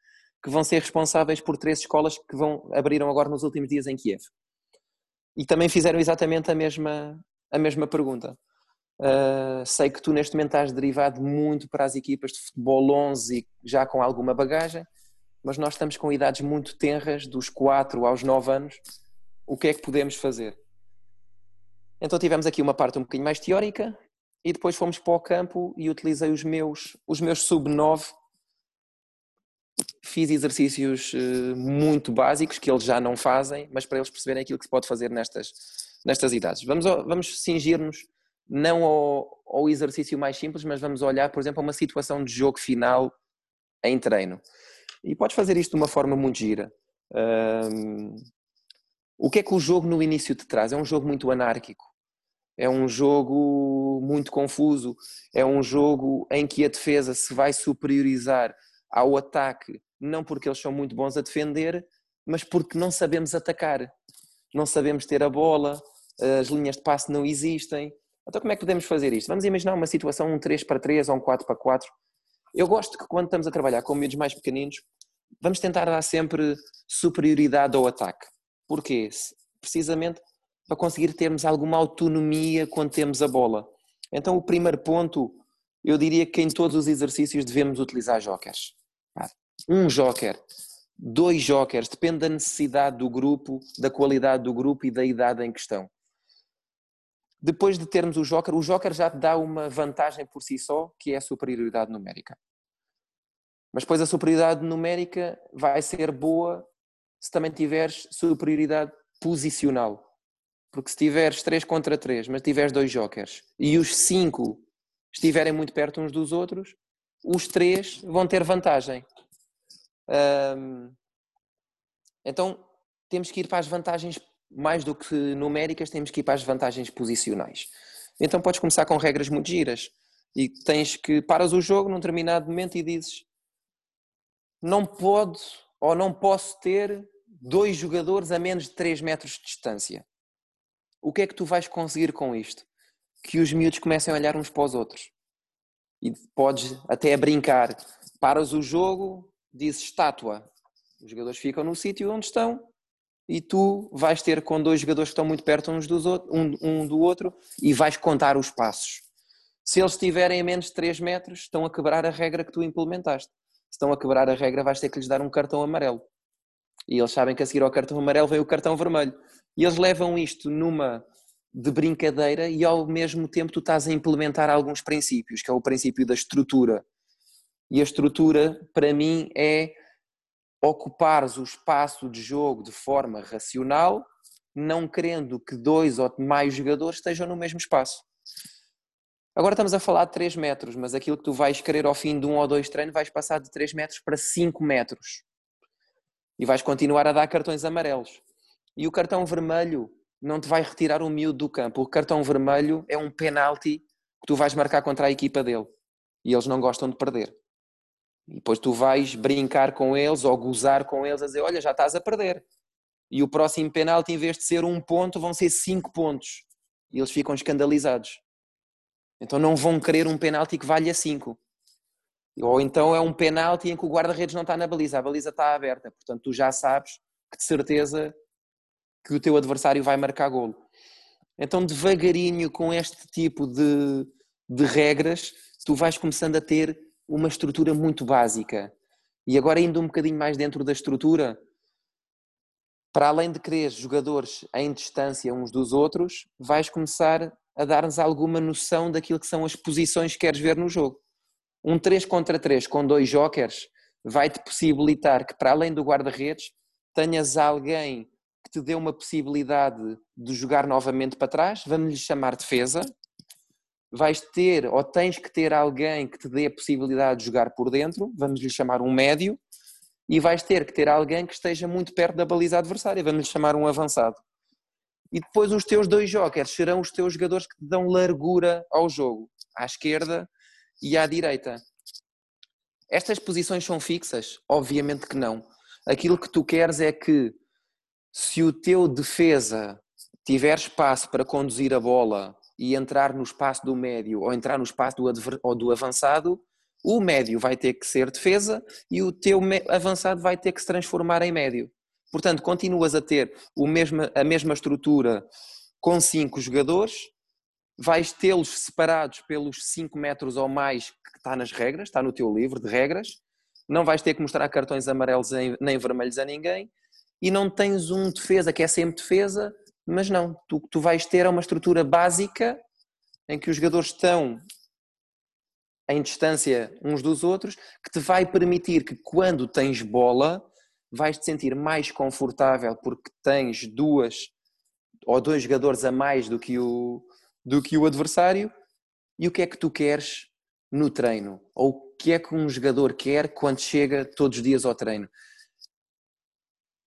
C: que vão ser responsáveis por três escolas que vão abriram agora nos últimos dias em Kiev e também fizeram exatamente a mesma, a mesma pergunta. Uh, sei que tu neste momento estás derivado muito para as equipas de futebol 11 já com alguma bagagem, mas nós estamos com idades muito tenras, dos 4 aos 9 anos. O que é que podemos fazer? Então tivemos aqui uma parte um bocadinho mais teórica e depois fomos para o campo e utilizei os meus, os meus sub-9 fiz exercícios uh, muito básicos que eles já não fazem, mas para eles perceberem aquilo que se pode fazer nestas, nestas idades. Vamos, vamos cingir-nos não ao, ao, exercício mais simples, mas vamos olhar, por exemplo, a uma situação de jogo final em treino. E podes fazer isto de uma forma muito gira. Um, o que é que o jogo no início te traz? É um jogo muito anárquico. É um jogo muito confuso. É um jogo em que a defesa se vai superiorizar ao ataque, não porque eles são muito bons a defender, mas porque não sabemos atacar, não sabemos ter a bola, as linhas de passe não existem. Então, como é que podemos fazer isto? Vamos imaginar uma situação um 3 para 3 ou um 4 para 4. Eu gosto que quando estamos a trabalhar com miúdos mais pequeninos, vamos tentar dar sempre superioridade ao ataque. Porquê? Precisamente para conseguir termos alguma autonomia quando temos a bola. Então, o primeiro ponto, eu diria que em todos os exercícios devemos utilizar jokers um joker, dois jokers, depende da necessidade do grupo, da qualidade do grupo e da idade em questão. Depois de termos o joker, o joker já te dá uma vantagem por si só, que é a superioridade numérica. Mas depois a superioridade numérica vai ser boa se também tiveres superioridade posicional. Porque se tiveres 3 contra 3, mas tiveres dois jokers e os 5 estiverem muito perto uns dos outros, os três vão ter vantagem. Então temos que ir para as vantagens, mais do que numéricas, temos que ir para as vantagens posicionais. Então podes começar com regras muito giras e tens que paras o jogo num determinado momento e dizes não pode ou não posso ter dois jogadores a menos de 3 metros de distância. O que é que tu vais conseguir com isto? Que os miúdos comecem a olhar uns para os outros. E podes até brincar. Paras o jogo, dizes estátua. Os jogadores ficam no sítio onde estão e tu vais ter com dois jogadores que estão muito perto uns dos outros, um, um do outro e vais contar os passos. Se eles estiverem a menos de 3 metros, estão a quebrar a regra que tu implementaste. Se estão a quebrar a regra, vais ter que lhes dar um cartão amarelo. E eles sabem que a seguir ao cartão amarelo vem o cartão vermelho. E eles levam isto numa de brincadeira e ao mesmo tempo tu estás a implementar alguns princípios, que é o princípio da estrutura. E a estrutura, para mim, é ocupares o espaço de jogo de forma racional, não querendo que dois ou mais jogadores estejam no mesmo espaço. Agora estamos a falar de 3 metros, mas aquilo que tu vais querer ao fim de um ou dois treinos vais passar de 3 metros para 5 metros. E vais continuar a dar cartões amarelos. E o cartão vermelho não te vai retirar o miúdo do campo. O cartão vermelho é um penalti que tu vais marcar contra a equipa dele. E eles não gostam de perder. E depois tu vais brincar com eles ou gozar com eles a dizer: Olha, já estás a perder. E o próximo penalti, em vez de ser um ponto, vão ser cinco pontos. E eles ficam escandalizados. Então não vão querer um penalti que valha 5. Ou então é um penalti em que o guarda-redes não está na baliza, a baliza está aberta. Portanto, tu já sabes que de certeza que o teu adversário vai marcar golo. Então, devagarinho, com este tipo de, de regras, tu vais começando a ter uma estrutura muito básica. E agora, indo um bocadinho mais dentro da estrutura, para além de querer jogadores em distância uns dos outros, vais começar a dar-nos alguma noção daquilo que são as posições que queres ver no jogo. Um 3 contra 3 com dois jokers vai-te possibilitar que, para além do guarda-redes, tenhas alguém que te dê uma possibilidade de jogar novamente para trás, vamos lhe chamar defesa. Vais ter ou tens que ter alguém que te dê a possibilidade de jogar por dentro, vamos lhe chamar um médio, e vais ter que ter alguém que esteja muito perto da baliza adversária, vamos lhe chamar um avançado e depois os teus dois jokers serão os teus jogadores que te dão largura ao jogo, à esquerda e à direita. Estas posições são fixas? Obviamente que não. Aquilo que tu queres é que se o teu defesa tiver espaço para conduzir a bola e entrar no espaço do médio ou entrar no espaço do, ou do avançado, o médio vai ter que ser defesa e o teu avançado vai ter que se transformar em médio. Portanto, continuas a ter o mesmo, a mesma estrutura com cinco jogadores, vais tê-los separados pelos 5 metros ou mais que está nas regras, está no teu livro de regras, não vais ter que mostrar cartões amarelos nem vermelhos a ninguém, e não tens um defesa que é sempre defesa, mas não, tu, tu vais ter uma estrutura básica em que os jogadores estão em distância uns dos outros, que te vai permitir que quando tens bola, vais te sentir mais confortável porque tens duas ou dois jogadores a mais do que o, do que o adversário. E o que é que tu queres no treino? Ou o que é que um jogador quer quando chega todos os dias ao treino?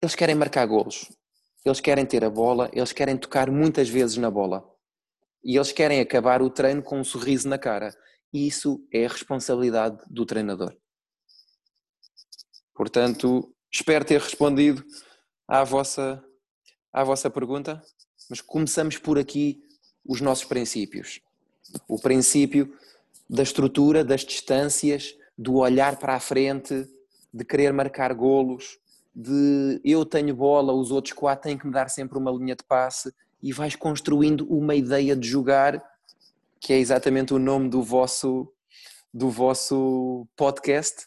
C: Eles querem marcar golos, eles querem ter a bola, eles querem tocar muitas vezes na bola e eles querem acabar o treino com um sorriso na cara. E isso é a responsabilidade do treinador. Portanto, Espero ter respondido à vossa, à vossa pergunta, mas começamos por aqui os nossos princípios. O princípio da estrutura, das distâncias, do olhar para a frente, de querer marcar golos, de eu tenho bola, os outros quatro têm que me dar sempre uma linha de passe e vais construindo uma ideia de jogar, que é exatamente o nome do vosso, do vosso podcast,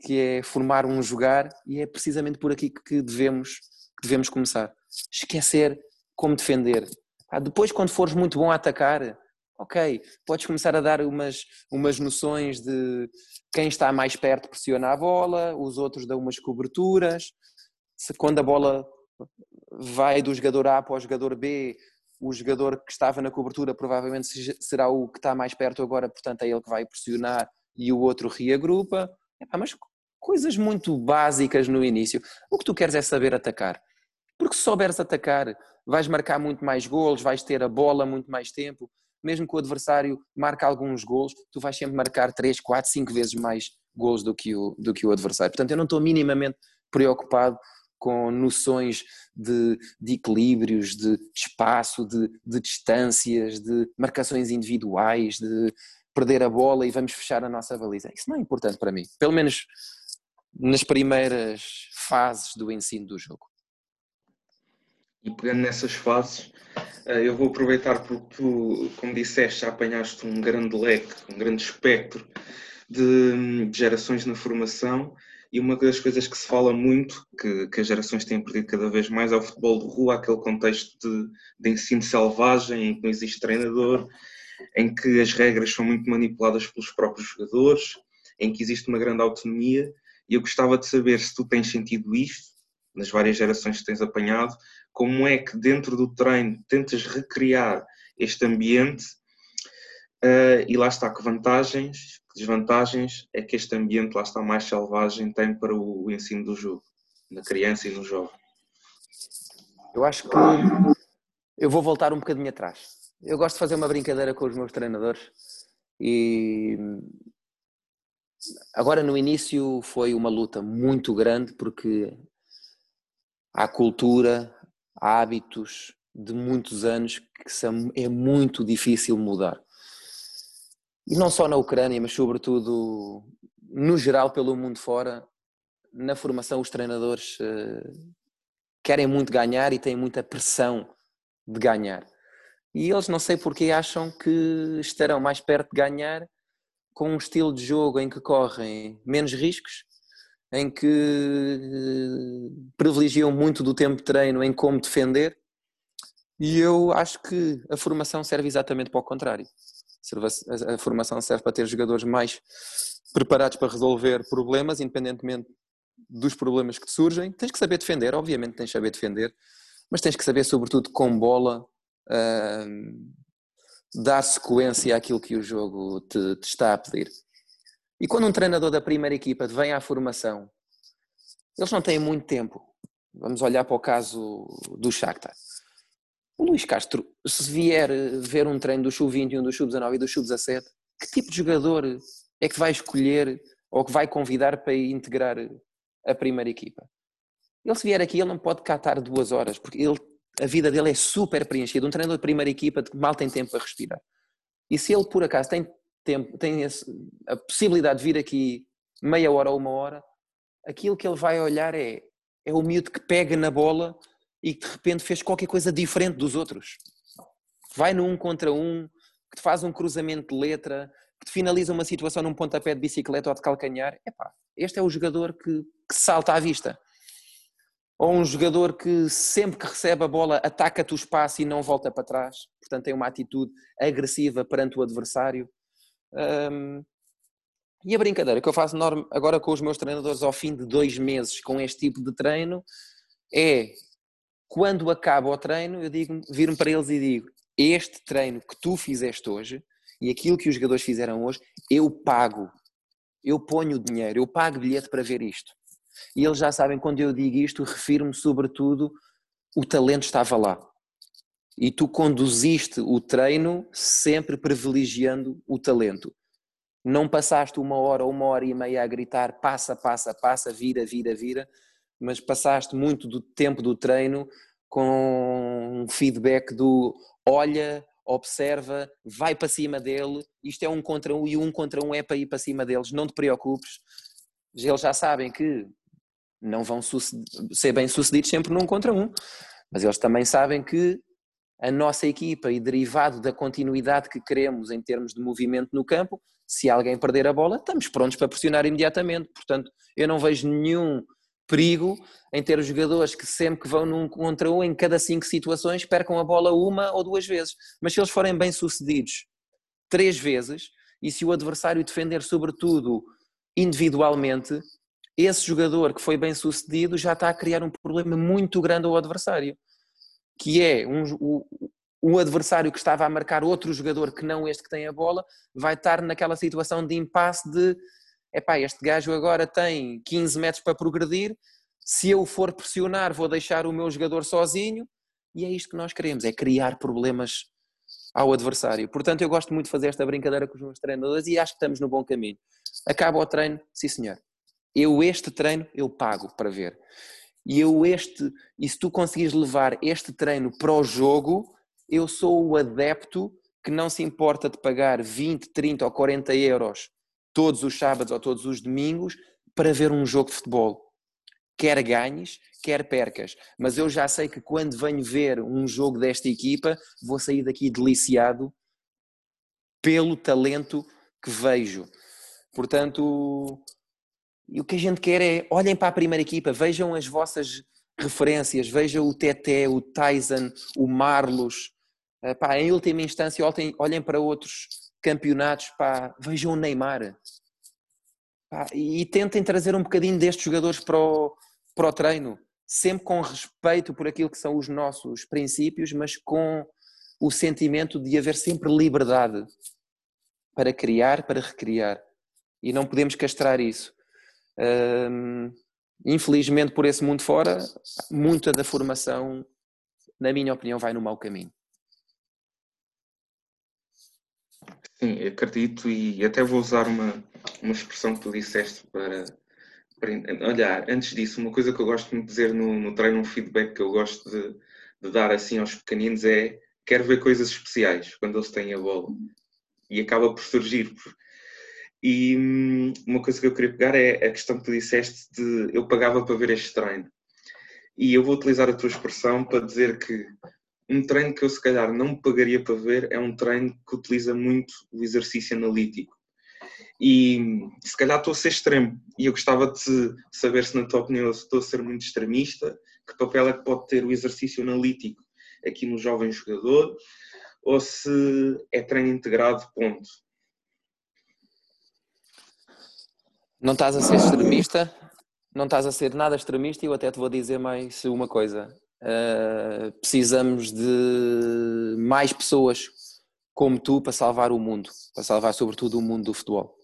C: que é formar um jogar, e é precisamente por aqui que devemos, que devemos começar. Esquecer como defender. Ah, depois, quando fores muito bom a atacar, ok, podes começar a dar umas, umas noções de quem está mais perto pressiona a bola, os outros dão umas coberturas, se quando a bola vai do jogador A para o jogador B, o jogador que estava na cobertura provavelmente será o que está mais perto agora, portanto é ele que vai pressionar e o outro reagrupa. mas coisas muito básicas no início. O que tu queres é saber atacar. Porque se souberes atacar, vais marcar muito mais golos, vais ter a bola muito mais tempo. Mesmo que o adversário marque alguns golos, tu vais sempre marcar 3, 4, 5 vezes mais golos do que o, do que o adversário. Portanto, eu não estou minimamente preocupado com noções de, de equilíbrios, de, de espaço, de, de, distâncias, de marcações individuais, de perder a bola e vamos fechar a nossa baliza. Isso não é importante para mim, pelo menos nas primeiras fases do ensino do jogo.
B: E pegando nessas fases, eh, eu vou aproveitar porque tu, como disseste, já apanhaste um grande leque, um grande espectro de, gerações na formação e uma das coisas que se fala muito, que, que, as gerações têm perdido cada vez mais, é o futebol de rua, aquele contexto de, de ensino selvagem, em que não existe treinador, em que as regras são muito manipuladas pelos próprios jogadores, em que existe uma grande autonomia. E eu gostava de saber se tu tens sentido isto, nas várias gerações que tens apanhado, como é que dentro do treino tentas recriar este ambiente uh, e lá está, que vantagens, desvantagens é que este ambiente lá está mais selvagem tem para o ensino do jogo, na criança e no jovem?
C: Eu acho que eu vou voltar um bocadinho atrás. Eu gosto de fazer uma brincadeira com os meus treinadores e agora no início foi uma luta muito grande porque há cultura, há hábitos de muitos anos que são, é muito difícil mudar. E não só na Ucrânia, mas sobretudo no geral pelo mundo fora, na formação os treinadores uh, querem muito ganhar e têm muita pressão de ganhar. E eles não sei porque acham que estarão mais perto de ganhar com um estilo de jogo em que correm menos riscos em que eh, privilegiam muito do tempo de treino em como defender, e eu acho que a formação serve exatamente para o contrário. A formação serve para ter jogadores mais preparados para resolver problemas, independentemente dos problemas que te surgem. Tens que saber defender, obviamente tens que saber defender, mas tens que saber, sobretudo, com bola, uh, dar sequência àquilo que o jogo te está a pedir. E quando um treinador da primeira equipa vem à formação, eles não têm muito tempo. Vamos olhar para o caso do Shakhtar. O Luís Castro, se vier ver um treino do Sub-21, do Sub-19 e do Sub-17, que tipo de jogador é que vai escolher ou que vai convidar para integrar a primeira equipa? Ele se vier aqui, ele não pode catar duas horas, porque ele, a vida dele é super preenchida. Um treinador de primeira equipa mal tem tempo para respirar. E se ele, por acaso, tem tempo, tem esse, a possibilidade de vir aqui meia hora ou uma hora, aquilo que ele vai olhar é, é o miúdo que pega na bola e que de repente fez qualquer coisa diferente dos outros. Vai no um contra um, que te faz um cruzamento de letra, que te finaliza uma situação num pontapé de bicicleta ou de calcanhar. Epá, este é o jogador que, que salta à vista. Ou um jogador que sempre que recebe a bola ataca-te o espaço e não volta para trás. Portanto, tem uma atitude agressiva perante o adversário. Um, e a brincadeira que eu faço agora com os meus treinadores ao fim de dois meses com este tipo de treino é quando acaba o treino, eu digo, viro-me para eles e digo: Este treino que tu fizeste hoje e aquilo que os jogadores fizeram hoje, eu pago, eu ponho o dinheiro, eu pago bilhete para ver isto. E eles já sabem, quando eu digo isto, refiro-me sobretudo o talento estava lá. E tu conduziste o treino sempre privilegiando o talento. Não passaste uma hora ou uma hora e meia a gritar passa, passa, passa, vira, vira, vira, mas passaste muito do tempo do treino com um feedback do olha, observa, vai para cima dele, isto é um contra um e um contra um é para ir para cima deles, não te preocupes. Eles já sabem que não vão ser bem sucedidos sempre num contra um, mas eles também sabem que a nossa equipa e derivado da continuidade que queremos em termos de movimento no campo, se alguém perder a bola, estamos prontos para pressionar imediatamente. Portanto, eu não vejo nenhum perigo em ter os jogadores que sempre que vão num contra um, em cada cinco situações, percam a bola uma ou duas vezes. Mas se eles forem bem sucedidos três vezes, e se o adversário defender sobretudo individualmente, esse jogador que foi bem sucedido já está a criar um problema muito grande ao adversário que é um, o, adversário que estava a marcar outro jogador que não este que tem a bola vai estar naquela situação de impasse de epá, este gajo agora tem 15 metros para progredir, se eu for pressionar vou deixar o meu jogador sozinho e é isto que nós queremos, é criar problemas ao adversário. Portanto, eu gosto muito de fazer esta brincadeira com os meus treinadores e acho que estamos no bom caminho. Acaba o treino, sim senhor. Eu este treino, eu pago para ver. E eu este, e se tu conseguires levar este treino para o jogo, eu sou o adepto que não se importa de pagar 20, 30 ou 40 euros todos os sábados ou todos os domingos para ver um jogo de futebol. Quer ganhes, quer percas. Mas eu já sei que quando venho ver um jogo desta equipa, vou sair daqui deliciado pelo talento que vejo. Portanto, o que a gente quer é olhem para a primeira equipa, vejam as vossas referências, vejam o Teté, o Tyson, o Marlos. Pá, em última instância, olhem, olhem para outros campeonatos, pá, vejam o Neymar. Pá, e tentem trazer um bocadinho destes jogadores para o, para o treino, sempre com respeito por aquilo que são os nossos princípios, mas com o sentimento de haver sempre liberdade para criar, para recriar. E não podemos castrar isso. Hum, infelizmente, por esse mundo fora, muita da formação, na minha opinião, vai no mau caminho.
B: Sim, acredito e até vou usar uma, uma expressão que tu disseste para, para olhar. Antes disso, uma coisa que eu gosto de dizer no, no treino, um feedback que eu gosto de, de dar assim aos pequeninos é quero ver coisas especiais quando eles têm a bola. E acaba por surgir. E hum, uma coisa que eu queria pegar é a questão que tu disseste de eu pagava para ver este treino. E eu vou utilizar a tua expressão para dizer que um treino que eu se calhar não pagaria para ver é um treino que utiliza muito o exercício analítico. E se calhar estou a ser extremo e eu gostava de saber se na tua opinião estou a ser muito extremista, que papel é que pode ter o exercício analítico aqui no jovem jogador, ou se é treino integrado, ponto.
C: Não estás a ser extremista, não estás a ser nada extremista e eu até te vou dizer mais uma coisa. Uh, precisamos de mais pessoas como tu para salvar o mundo, para salvar sobretudo o mundo do futebol.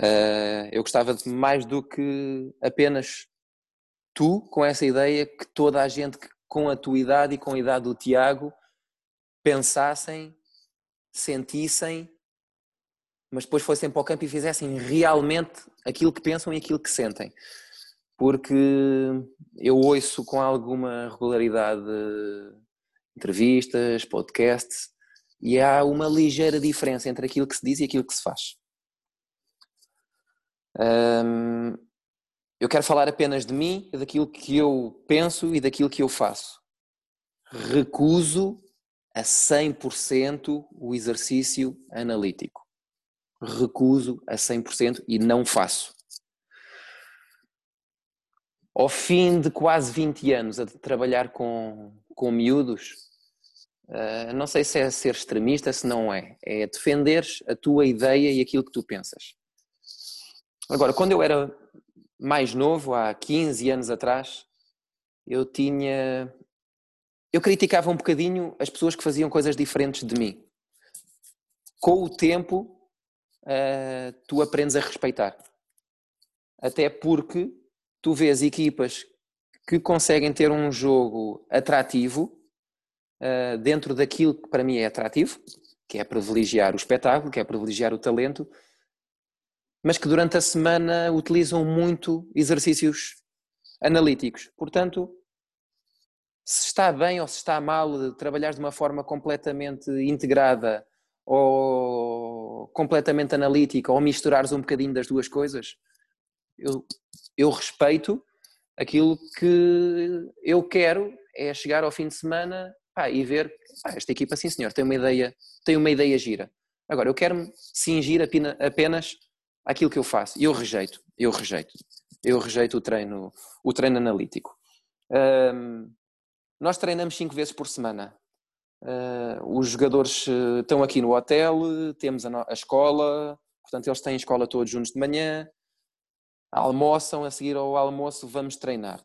C: Uh, eu gostava de mais do que apenas tu, com essa ideia que toda a gente com a tua idade e com a idade do Tiago pensassem, sentissem, mas depois fossem para o campo e fizessem realmente aquilo que pensam e aquilo que sentem porque eu ouço com alguma regularidade entrevistas, podcasts, e há uma ligeira diferença entre aquilo que se diz e aquilo que se faz. Eu quero falar apenas de mim, daquilo que eu penso e daquilo que eu faço. Recuso a 100% o exercício analítico. Recuso a 100% e não faço ao fim de quase 20 anos a trabalhar com, com miúdos, uh, não sei se é ser extremista, se não é. É defenderes a tua ideia e aquilo que tu pensas. Agora, quando eu era mais novo, há 15 anos atrás, eu tinha. Eu criticava um bocadinho as pessoas que faziam coisas diferentes de mim. Com o tempo, uh, tu aprendes a respeitar. Até porque tu vês equipas que conseguem ter um jogo atrativo uh, dentro daquilo que para mim é atrativo, que é privilegiar o espetáculo, que é privilegiar o talento, mas que durante a semana utilizam muito exercícios analíticos. Portanto, se está bem ou se está mal trabalhar de uma forma completamente integrada ou completamente analítica ou misturares um bocadinho das duas coisas, eu, eu respeito aquilo que eu quero é chegar ao fim de semana pá, e ver pá, esta equipa, sim senhor, tem uma ideia, tem uma ideia gira. Agora, eu quero-me cingir apenas aquilo que eu faço eu rejeito, eu rejeito, eu rejeito o treino, o treino analítico. Um, nós treinamos cinco vezes por semana. Uh, os jogadores eh, estão aqui no hotel, temos a, a escola, portanto eles têm escola todos juntos de manhã, almoçam, a seguir ao almoço vamos treinar.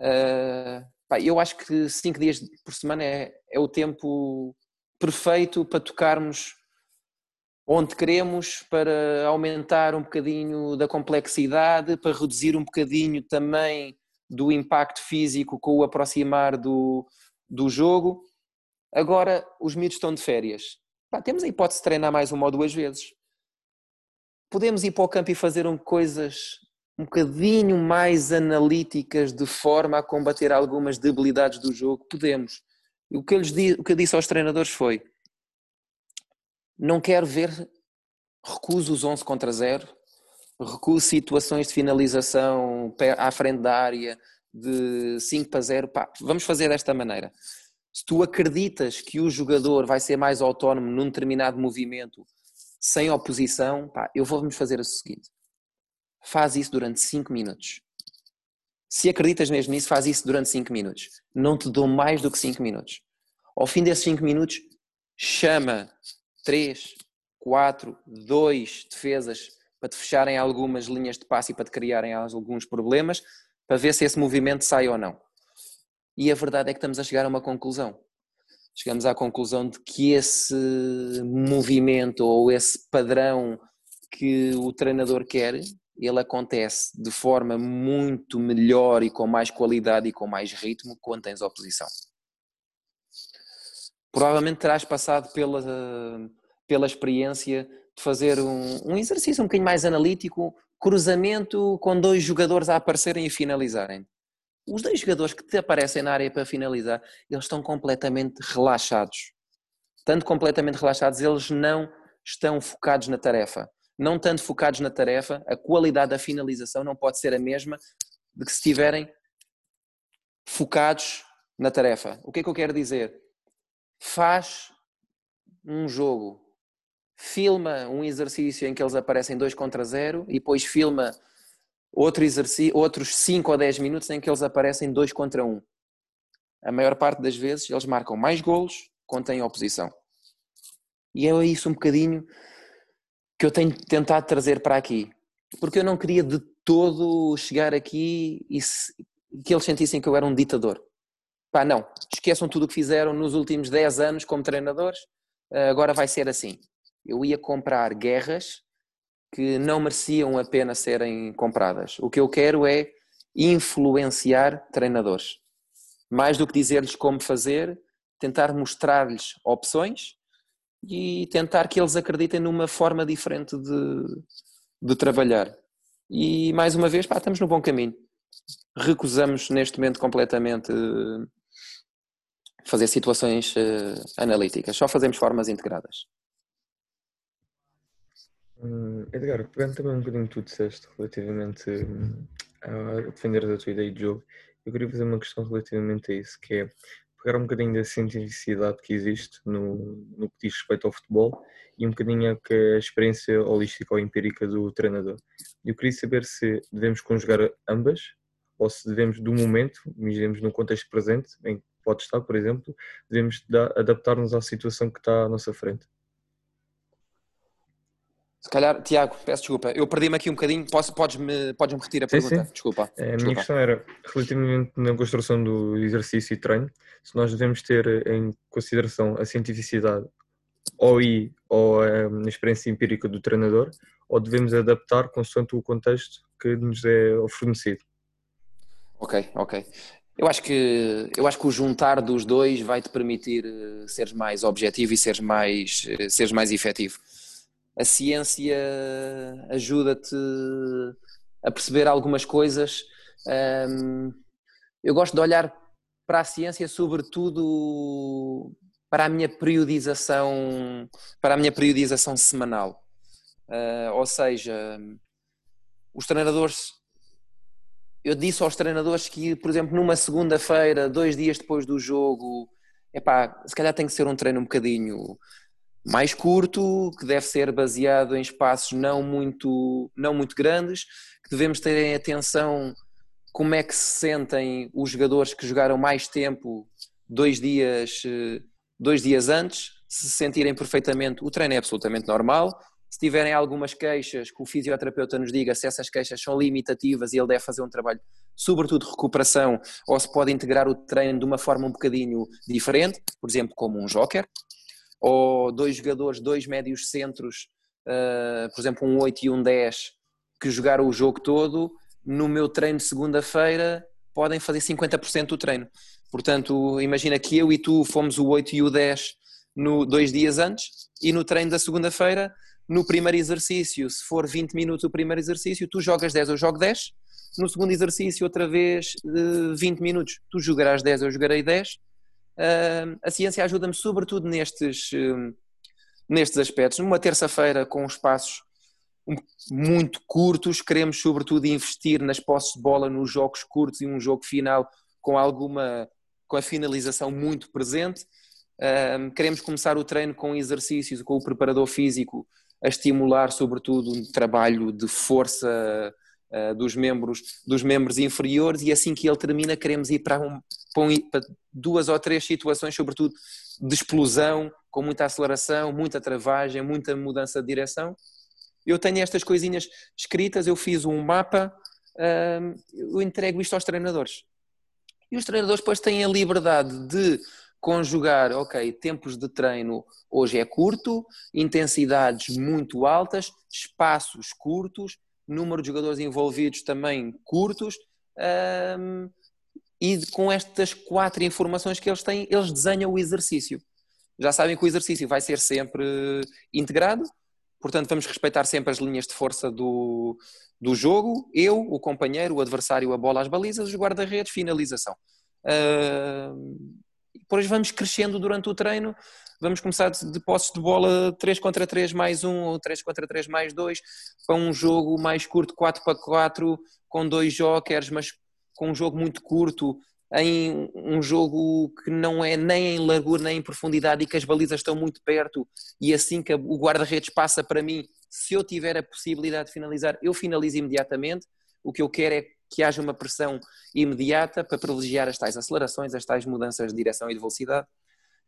C: Uh, Pá, eu acho que cinco dias por semana é, é o tempo perfeito para tocarmos onde queremos, para aumentar um bocadinho da complexidade, para reduzir um bocadinho também do impacto físico com o aproximar do, do jogo. Agora, os miúdos estão de férias. Pá, temos a hipótese de treinar mais uma ou duas vezes. Podemos ir para o campo e fazer um, coisas um bocadinho mais analíticas de forma a combater algumas debilidades do jogo? Podemos. O que eu, lhes di, o que eu disse aos treinadores foi: não quero ver recuso os 11 contra 0, recuso situações de finalização à frente da área de 5 para 0. Pá, vamos fazer desta maneira. Se tu acreditas que o jogador vai ser mais autónomo num determinado movimento sem oposição, pá, eu vou-vos fazer o seguinte: faz isso durante 5 minutos. Se acreditas mesmo nisso, faz isso durante 5 minutos. Não te dou mais do que 5 minutos. Ao fim desses 5 minutos, chama 3, 4, 2 defesas para te fecharem algumas linhas de passe e para te criarem alguns problemas, para ver se esse movimento sai ou não. E a verdade é que estamos a chegar a uma conclusão. Chegamos à conclusão de que esse movimento ou esse padrão que o treinador quer, ele acontece de forma muito melhor e com mais qualidade e com mais ritmo quando tens oposição. Provavelmente terás passado pela, pela experiência de fazer um, um exercício um bocadinho mais analítico, cruzamento com dois jogadores a aparecerem e finalizarem. Os dois jogadores que te aparecem na área para finalizar, eles estão completamente relaxados. Tanto completamente relaxados, eles não estão focados na tarefa não tanto focados na tarefa, a qualidade da finalização não pode ser a mesma de que se estiverem focados na tarefa. O que é que eu quero dizer? Faz um jogo, filma um exercício em que eles aparecem 2 contra 0 e depois filma outro exercício, outros 5 ou 10 minutos em que eles aparecem 2 contra 1. Um. A maior parte das vezes eles marcam mais golos quando têm oposição. E é isso um bocadinho que eu tenho tentado trazer para aqui. Porque eu não queria de todo chegar aqui e se, que eles sentissem que eu era um ditador. Pá, não. Esqueçam tudo o que fizeram nos últimos 10 anos como treinadores, eh, agora vai ser assim. Eu ia comprar guerras que não mereciam a pena serem compradas. O que eu quero é influenciar treinadores. Mais do que dizer-lhes como fazer, tentar mostrar-lhes opções e tentar que eles acreditem numa forma diferente de, de trabalhar. E mais uma vez, pá, estamos no bom caminho. Recusamos neste momento completamente eh, fazer situações uh, analíticas, só fazemos formas integradas.
A: Hum, Edgar, pegando também um bocadinho que tu disseste relativamente hum, a defender a tua ideia de jogo, eu queria fazer uma questão relativamente a isso, que é pegar um bocadinho da cientificidade que existe no, no que diz respeito ao futebol e um bocadinho a, a experiência holística ou empírica do treinador. Eu queria saber se devemos conjugar ambas ou se devemos, do momento, imaginemos no contexto presente, em que pode estar, por exemplo, devemos adaptar-nos à situação que está à nossa frente.
C: Se calhar, Tiago, peço desculpa, eu perdi-me aqui um bocadinho, podes-me podes -me repetir a pergunta?
A: Sim, sim.
C: Desculpa.
A: A minha questão era, relativamente na construção do exercício e treino, se nós devemos ter em consideração a cientificidade ou, I, ou a experiência empírica do treinador, ou devemos adaptar consoante o contexto que nos é fornecido.
C: Ok, ok. Eu acho que eu acho que o juntar dos dois vai te permitir uh, seres mais objetivo e seres mais uh, seres mais efetivo a ciência ajuda-te a perceber algumas coisas. eu gosto de olhar para a ciência, sobretudo para a minha periodização, para a minha periodização semanal. Uh, ou seja, os treinadores. Eu disse aos treinadores que, por exemplo, numa segunda-feira, dois dias depois do jogo, epá, se calhar tem que ser um treino um bocadinho mais curto, que deve ser baseado em espaços não muito, não muito grandes, que devemos ter em atenção como é que se sentem os jogadores que jogaram mais tempo dois dias, dois dias antes, se sentirem perfeitamente, o treino é absolutamente normal. Se tiverem algumas queixas, que o fisioterapeuta nos diga se essas queixas são limitativas e ele deve fazer um trabalho sobretudo recuperação, ou se pode integrar o treino de uma forma um bocadinho diferente, por exemplo, como um joker, ou dois jogadores, dois médios centros, uh, por exemplo, um 8 e um 10, que jogaram o jogo todo, no meu treino de segunda-feira podem fazer 50% do treino. Portanto, imagina que eu e tu fomos o 8 e o 10 no, dois dias antes, e no treino da segunda-feira, no primeiro exercício, se for 20 minutos o primeiro exercício, tu jogas 10, eu jogo 10. No segundo exercício, outra vez 20 eh, minutos, tu jogarás 10, eu jogarei 10. A ciência ajuda-me sobretudo nestes, eh, nestes aspectos. Numa terça-feira, com espaços muito curtos, queremos sobretudo investir nas posses de bola nos jogos curtos e um jogo final com alguma com a finalização muito presente. Um, queremos começar o treino com exercícios, com o preparador físico a estimular, sobretudo, um trabalho de força uh, dos, membros, dos membros inferiores, e assim que ele termina, queremos ir para, um, para, duas ou três situações, sobretudo de explosão, com muita aceleração, muita travagem, muita mudança de direção. Eu tenho estas coisinhas escritas, eu fiz um mapa, eu entrego isto aos treinadores. E os treinadores depois têm a liberdade de conjugar, ok, tempos de treino hoje é curto, intensidades muito altas, espaços curtos, número de jogadores envolvidos também curtos, e com estas quatro informações que eles têm, eles desenham o exercício. Já sabem que o exercício vai ser sempre integrado, portanto vamos respeitar sempre as linhas de força do, do jogo, eu, o companheiro, o adversário, a bola, as balizas, os guarda-redes, finalização. Uh, depois vamos crescendo durante o treino, vamos começar de posses de bola 3 contra 3 mais 1 ou 3 contra 3 mais 2 para um jogo mais curto 4 para 4 com dois jokers, mas com um jogo muito curto, em um jogo que não é nem em largura nem em profundidade e que as balizas estão muito perto e assim que o guarda-redes passa para mim, se eu tiver a possibilidade de finalizar, eu finalizo imediatamente. O que eu quero é que haja uma pressão imediata para privilegiar as tais acelerações, as tais mudanças de direção e de velocidade.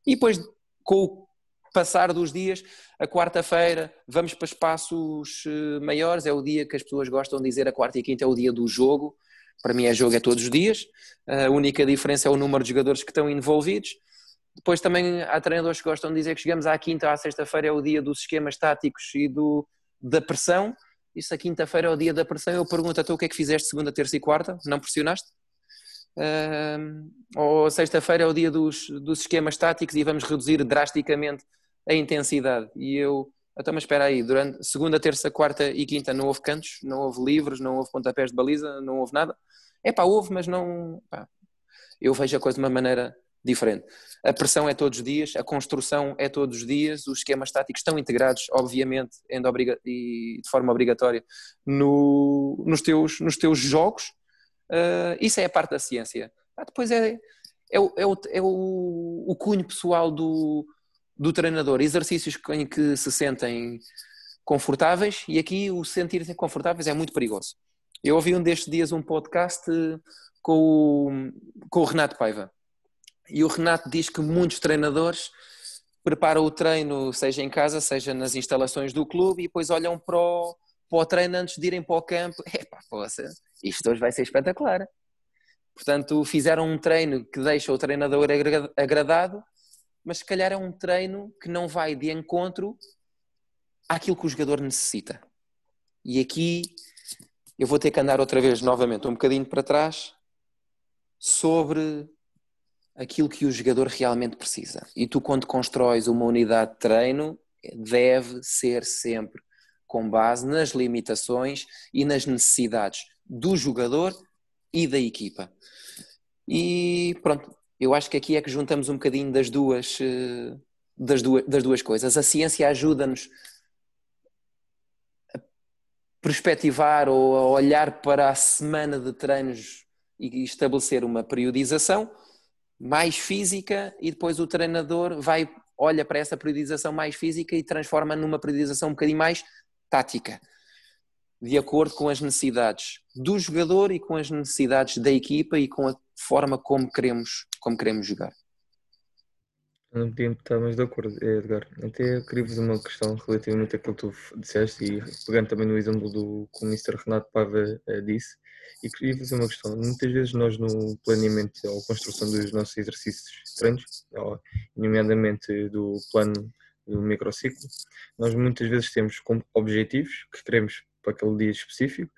C: E depois, com o passar dos dias, a quarta-feira vamos para espaços eh, maiores, é o dia que as pessoas gostam de dizer, a quarta e a quinta é o dia do jogo. Para mim é jogo é todos os dias. A única diferença é o número de jogadores que estão envolvidos. Depois também há treinadores que gostam de dizer que chegamos à quinta ou à sexta-feira é o dia dos esquemas táticos e do, da pressão. Isso a quinta-feira é o dia da pressão. Eu pergunto a tu o que é que fizeste segunda, terça e quarta? Não pressionaste? Uh, ou sexta-feira é o dia dos, dos esquemas táticos e vamos reduzir drasticamente a intensidade. E eu, então, mas espera aí, durante segunda, terça, quarta e quinta não houve cantos, não houve livros, não houve pontapés de baliza, não houve nada. É pá, houve, mas não. Pá. Eu vejo a coisa de uma maneira diferente. A pressão é todos os dias, a construção é todos os dias, os esquemas táticos estão integrados, obviamente, e de forma obrigatória, no, nos, teus, nos teus jogos. Uh, isso é a parte da ciência. Ah, depois é, é, o, é, o, é o, o cunho pessoal do, do treinador, exercícios em que se sentem confortáveis e aqui o sentir-se confortáveis é muito perigoso. Eu ouvi um destes dias um podcast com o, com o Renato Paiva e o Renato diz que muitos treinadores preparam o treino, seja em casa, seja nas instalações do clube, e depois olham para o, para o treino antes de irem para o campo. Epá, poça, isto hoje vai ser espetacular. Portanto, fizeram um treino que deixa o treinador agradado, mas se calhar é um treino que não vai de encontro àquilo que o jogador necessita. E aqui eu vou ter que andar outra vez novamente um bocadinho para trás sobre aquilo que o jogador realmente precisa. E tu, quando constróis uma unidade de treino, deve ser sempre com base nas limitações e nas necessidades do jogador e da equipa. E pronto, eu acho que aqui é que juntamos um bocadinho das duas, eh, das duas, das duas coisas. A ciência ajuda-nos a perspectivar ou a olhar para a semana de treinos e estabelecer uma periodização mais física e depois o treinador vai olha para essa periodização mais física e transforma numa periodização um bocadinho mais tática, de acordo com as necessidades do jogador e com as necessidades da equipa e com a forma como queremos, como queremos jogar.
A: Não podia estar mais de acordo, Edgar. Até queria fazer uma questão relativamente àquilo que tu disseste e pegando também no exemplo do que o Mr. Renato Pava eh, disse. E queria fazer uma questão. Muitas vezes nós no planeamento ou construção dos nossos exercícios treinos, nomeadamente do plano do microciclo, nós muitas vezes temos como objetivos que queremos para aquele dia específico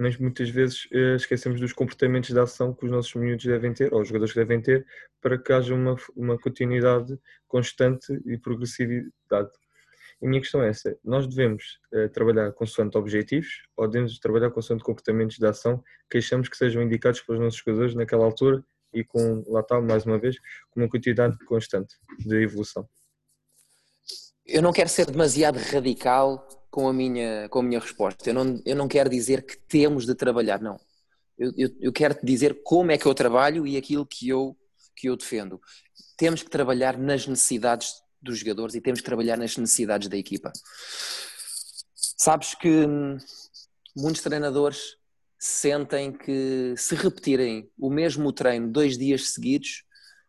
A: mas muitas vezes uh, esquecemos dos comportamentos de ação que os nossos miúdos devem ter, ou os jogadores devem ter, para que haja uma, uma continuidade constante e progressividade. A minha questão é essa: nós devemos uh, trabalhar consoante objetivos ou devemos trabalhar consoante comportamentos de ação que achamos que sejam indicados pelos nossos jogadores naquela altura e com, lá está, mais uma vez, com uma quantidade constante de evolução?
C: Eu não quero ser demasiado radical com a minha, com a minha resposta. Eu não, eu não quero dizer que temos de trabalhar, não. Eu, eu, eu quero te dizer como é que eu trabalho e aquilo que eu, que eu defendo. Temos que trabalhar nas necessidades dos jogadores e temos que trabalhar nas necessidades da equipa. Sabes que muitos treinadores sentem que se repetirem o mesmo treino dois dias seguidos,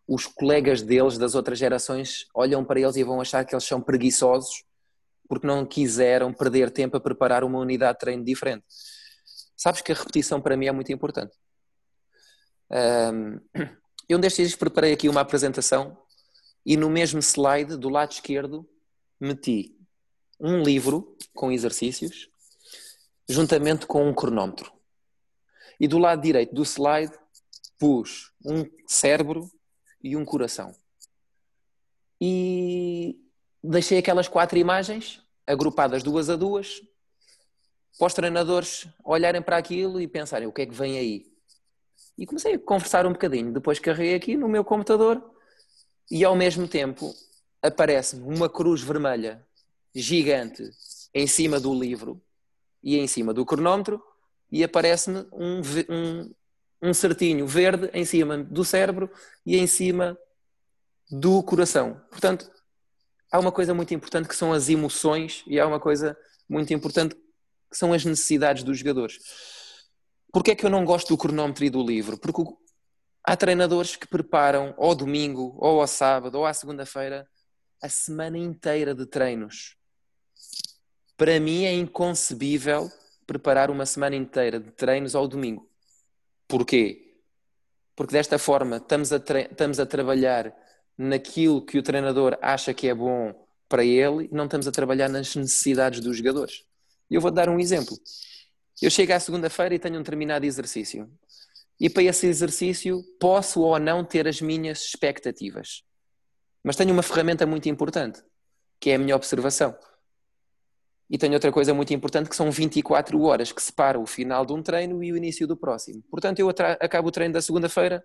C: os colegas deles das outras gerações olham para eles e vão achar que eles são preguiçosos porque não quiseram perder tempo a preparar uma unidade de treino diferente. Sabes que a repetição para mim é muito importante. Eu um destes dias preparei aqui uma apresentação e no mesmo slide, do lado esquerdo, meti um livro com exercícios, juntamente com um cronómetro. E do lado direito do slide, pus um cérebro e um coração. E deixei aquelas quatro imagens agrupadas duas a duas para os treinadores olharem para aquilo e pensarem o que é que vem aí. E comecei a conversar um bocadinho. Depois carreguei aqui no meu computador e ao mesmo tempo aparece-me uma cruz vermelha gigante em cima do livro e em cima do cronómetro e aparece-me um, um, um certinho verde em cima do cérebro e em cima do coração. Portanto, há uma coisa muito importante que são as emoções e há uma coisa muito importante que são as necessidades dos jogadores. Porquê é que eu não gosto do cronómetro e do livro? Porque há treinadores que preparam ao domingo, ou ao sábado, ou à segunda-feira, a semana inteira de treinos. Para mim é inconcebível preparar uma semana inteira de treinos ao domingo. Porquê? Porque desta forma estamos a, estamos a trabalhar naquilo que o treinador acha que é bom para ele, não estamos a trabalhar nas necessidades dos jogadores. Eu vou dar um exemplo. Eu chego à segunda-feira e tenho um determinado exercício. E para esse exercício posso ou não ter as minhas expectativas. Mas tenho uma ferramenta muito importante, que é a minha observação. E tenho outra coisa muito importante, que são 24 horas que separam o final de um treino e o início do próximo. Portanto, eu acabo o treino da segunda-feira,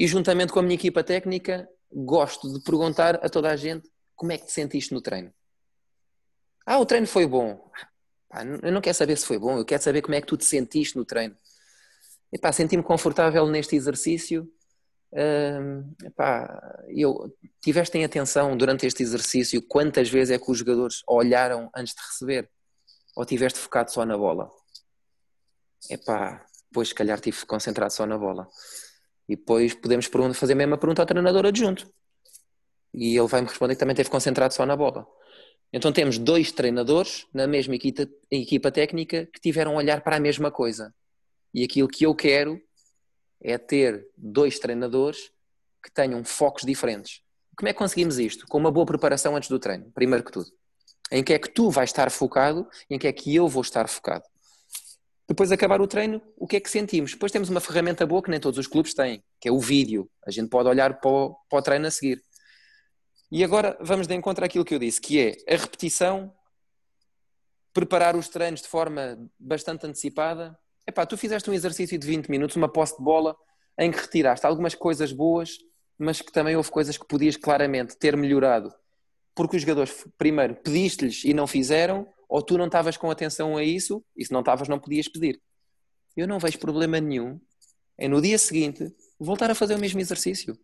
C: e juntamente com a minha equipa técnica, gosto de perguntar a toda a gente como é que te sentiste no treino. Ah, o treino foi bom. Eu não quero saber se foi bom, eu quero saber como é que tu te sentiste no treino. Epá, senti-me confortável neste exercício. Epá, eu, tiveste em atenção durante este exercício quantas vezes é que os jogadores olharam antes de receber? Ou tiveste focado só na bola? Epá, pois se calhar tive concentrado só na bola. E depois podemos fazer a mesma pergunta ao treinador adjunto. E ele vai-me responder que também esteve concentrado só na bola. Então temos dois treinadores na mesma equipa, equipa técnica que tiveram a olhar para a mesma coisa. E aquilo que eu quero é ter dois treinadores que tenham focos diferentes. Como é que conseguimos isto? Com uma boa preparação antes do treino, primeiro que tudo. Em que é que tu vais estar focado e em que é que eu vou estar focado. Depois de acabar o treino, o que é que sentimos? Depois temos uma ferramenta boa que nem todos os clubes têm, que é o vídeo. A gente pode olhar para o, para o treino a seguir. E agora vamos de encontro àquilo que eu disse, que é a repetição, preparar os treinos de forma bastante antecipada. Epá, tu fizeste um exercício de 20 minutos, uma posse de bola, em que retiraste algumas coisas boas, mas que também houve coisas que podias claramente ter melhorado. Porque os jogadores, primeiro, pediste-lhes e não fizeram, ou tu não estavas com atenção a isso, e se não estavas, não podias pedir. Eu não vejo problema nenhum em no dia seguinte voltar a fazer o mesmo exercício.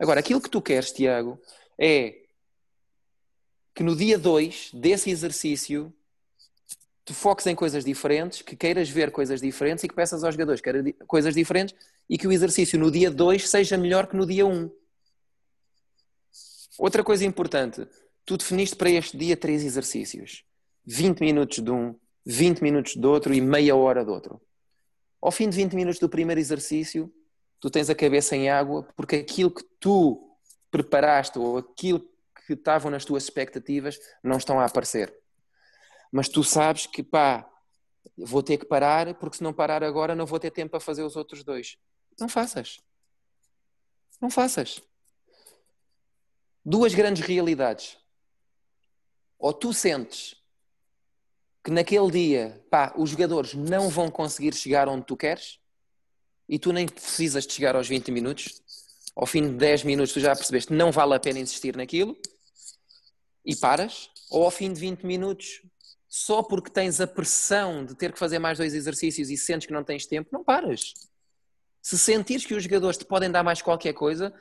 C: Agora, aquilo que tu queres, Tiago, é que no dia 2 desse exercício tu foques em coisas diferentes, que queiras ver coisas diferentes e que peças aos jogadores coisas diferentes e que o exercício no dia 2 seja melhor que no dia 1. Um. Outra coisa importante, tu definiste para este dia três exercícios. 20 minutos de um, 20 minutos do outro e meia hora do outro. Ao fim de 20 minutos do primeiro exercício, tu tens a cabeça em água porque aquilo que tu preparaste ou aquilo que estavam nas tuas expectativas não estão a aparecer. Mas tu sabes que, pá, vou ter que parar porque se não parar agora não vou ter tempo para fazer os outros dois. Não faças. Não faças. Duas grandes realidades. Ou tu sentes que naquele dia, pá, os jogadores não vão conseguir chegar onde tu queres e tu nem precisas de chegar aos 20 minutos. Ao fim de 10 minutos tu já percebeste que não vale a pena insistir naquilo e paras. Ou ao fim de 20 minutos, só porque tens a pressão de ter que fazer mais dois exercícios e sentes que não tens tempo, não paras. Se sentires que os jogadores te podem dar mais qualquer coisa,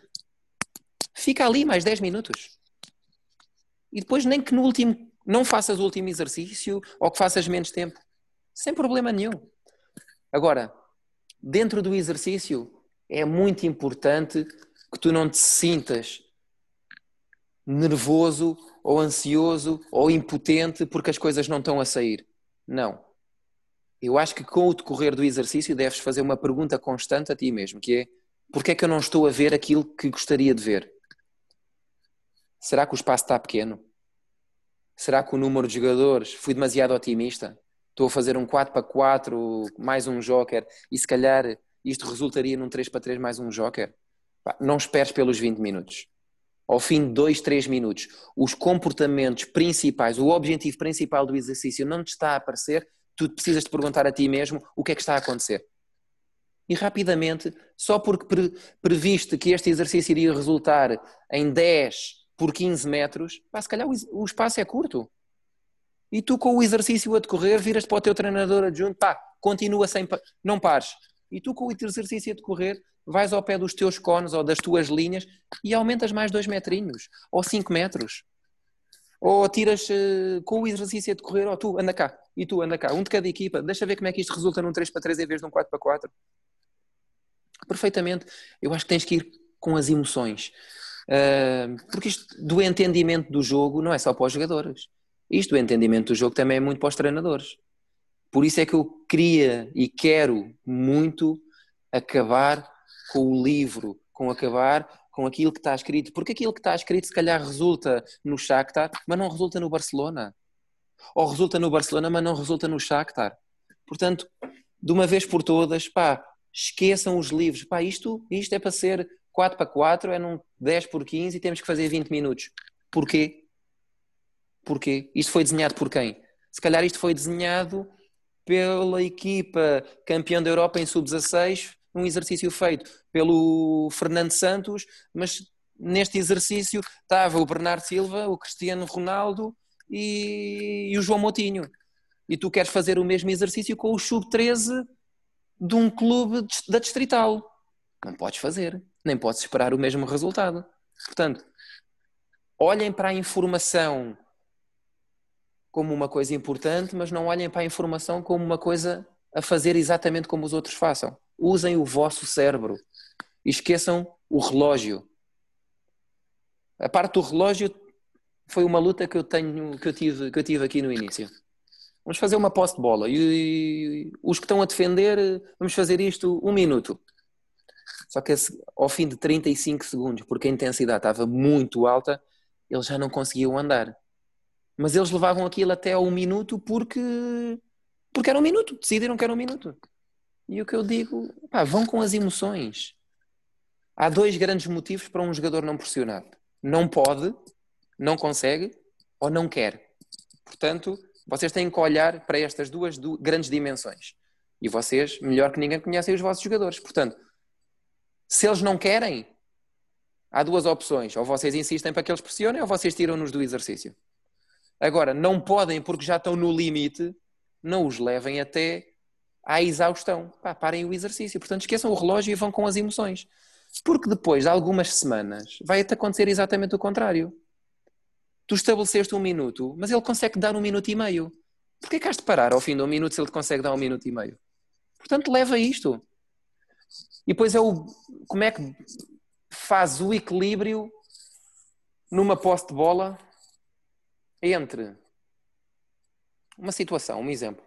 C: fica ali mais 10 minutos. E depois nem que no último não faças o último exercício ou que faças menos tempo. Sem problema nenhum. Agora, dentro do exercício, é muito importante que tu não te sintas nervoso ou ansioso ou impotente porque as coisas não estão a sair. Não. Eu acho que com o decorrer do exercício deves fazer uma pergunta constante a ti mesmo, que é porquê é que eu não estou a ver aquilo que gostaria de ver? Será que o espaço está pequeno? Será que o número de jogadores fui demasiado otimista? Estou a fazer um 4 para 4 mais um joker e se calhar isto resultaria num 3 para 3 mais um joker? Não esperes pelos 20 minutos. Ao fim de 2, 3 minutos, os comportamentos principais, o objetivo principal do exercício não te está a aparecer, tu precisas de perguntar a ti mesmo o que é que está a acontecer. E rapidamente, só porque previste que este exercício iria resultar em 10 por 15 metros, pá, se calhar o, espaço é curto. E tu com o exercício a decorrer, viras para o teu treinador adjunto, pá, continua sem, não pares. E tu com o exercício a decorrer, vais ao pé dos teus cones ou das tuas linhas e aumentas mais dois metrinhos, ou 5 metros. Ou tiras uh, com o exercício a decorrer, ou tu, anda cá, e tu, anda cá, um de cada equipa, deixa ver como é que isto resulta num 3 para 3 em vez de um 4 para 4. Perfeitamente. Eu acho que tens que ir com as emoções. Porque isto do entendimento do jogo não é só para os jogadores. Isto do entendimento do jogo também é muito para os treinadores. Por isso é que eu queria e quero muito acabar com o livro, com acabar com aquilo que está escrito. Porque aquilo que está escrito se calhar resulta no Shakhtar, mas não resulta no Barcelona. Ou resulta no Barcelona, mas não resulta no Shakhtar. Portanto, de uma vez por todas, pá, esqueçam os livros. Pá, isto, isto é para ser 4 para 4 é num 10 por 15 e temos que fazer 20 minutos. Porquê? Porquê? Isto foi desenhado por quem? Se calhar isto foi desenhado pela equipa campeã da Europa em sub-16, um exercício feito pelo Fernando Santos, mas neste exercício estava o Bernardo Silva, o Cristiano Ronaldo e, e o João Motinho. E tu queres fazer o mesmo exercício com o sub-13 de um clube da Distrital. Não podes fazer nem podes esperar o mesmo resultado. Portanto, olhem para a informação como uma coisa importante, mas não olhem para a informação como uma coisa a fazer exatamente como os outros façam. Usem o vosso cérebro e esqueçam o relógio. A parte do relógio foi uma luta que eu tenho, que eu tive, que eu tive aqui no início. Vamos fazer uma posse de bola e, e os que estão a defender, vamos fazer isto um minuto. Só que ao fim de 35 segundos, porque a intensidade estava muito alta, eles já não conseguiam andar. Mas eles levavam aquilo até ao minuto porque, porque era um minuto, decidiram que era um minuto. E o que eu digo, pá, vão com as emoções. Há dois grandes motivos para um jogador não pressionar: não pode, não consegue ou não quer. Portanto, vocês têm que olhar para estas duas grandes dimensões. E vocês, melhor que ninguém, conhecem os vossos jogadores. Portanto, se eles não querem, há duas opções. Ou vocês insistem para que eles pressionem, ou vocês tiram-nos do exercício. Agora, não podem, porque já estão no limite, não os levem até à exaustão. Pá, parem o exercício. Portanto, esqueçam o relógio e vão com as emoções. Porque depois de algumas semanas vai-te acontecer exatamente o contrário. Tu estabeleceste um minuto, mas ele consegue dar um minuto e meio. Porquê que has de parar ao fim de um minuto se ele consegue dar um minuto e meio? Portanto, leva isto. E depois é o como é que faz o equilíbrio numa posse de bola entre uma situação, um exemplo.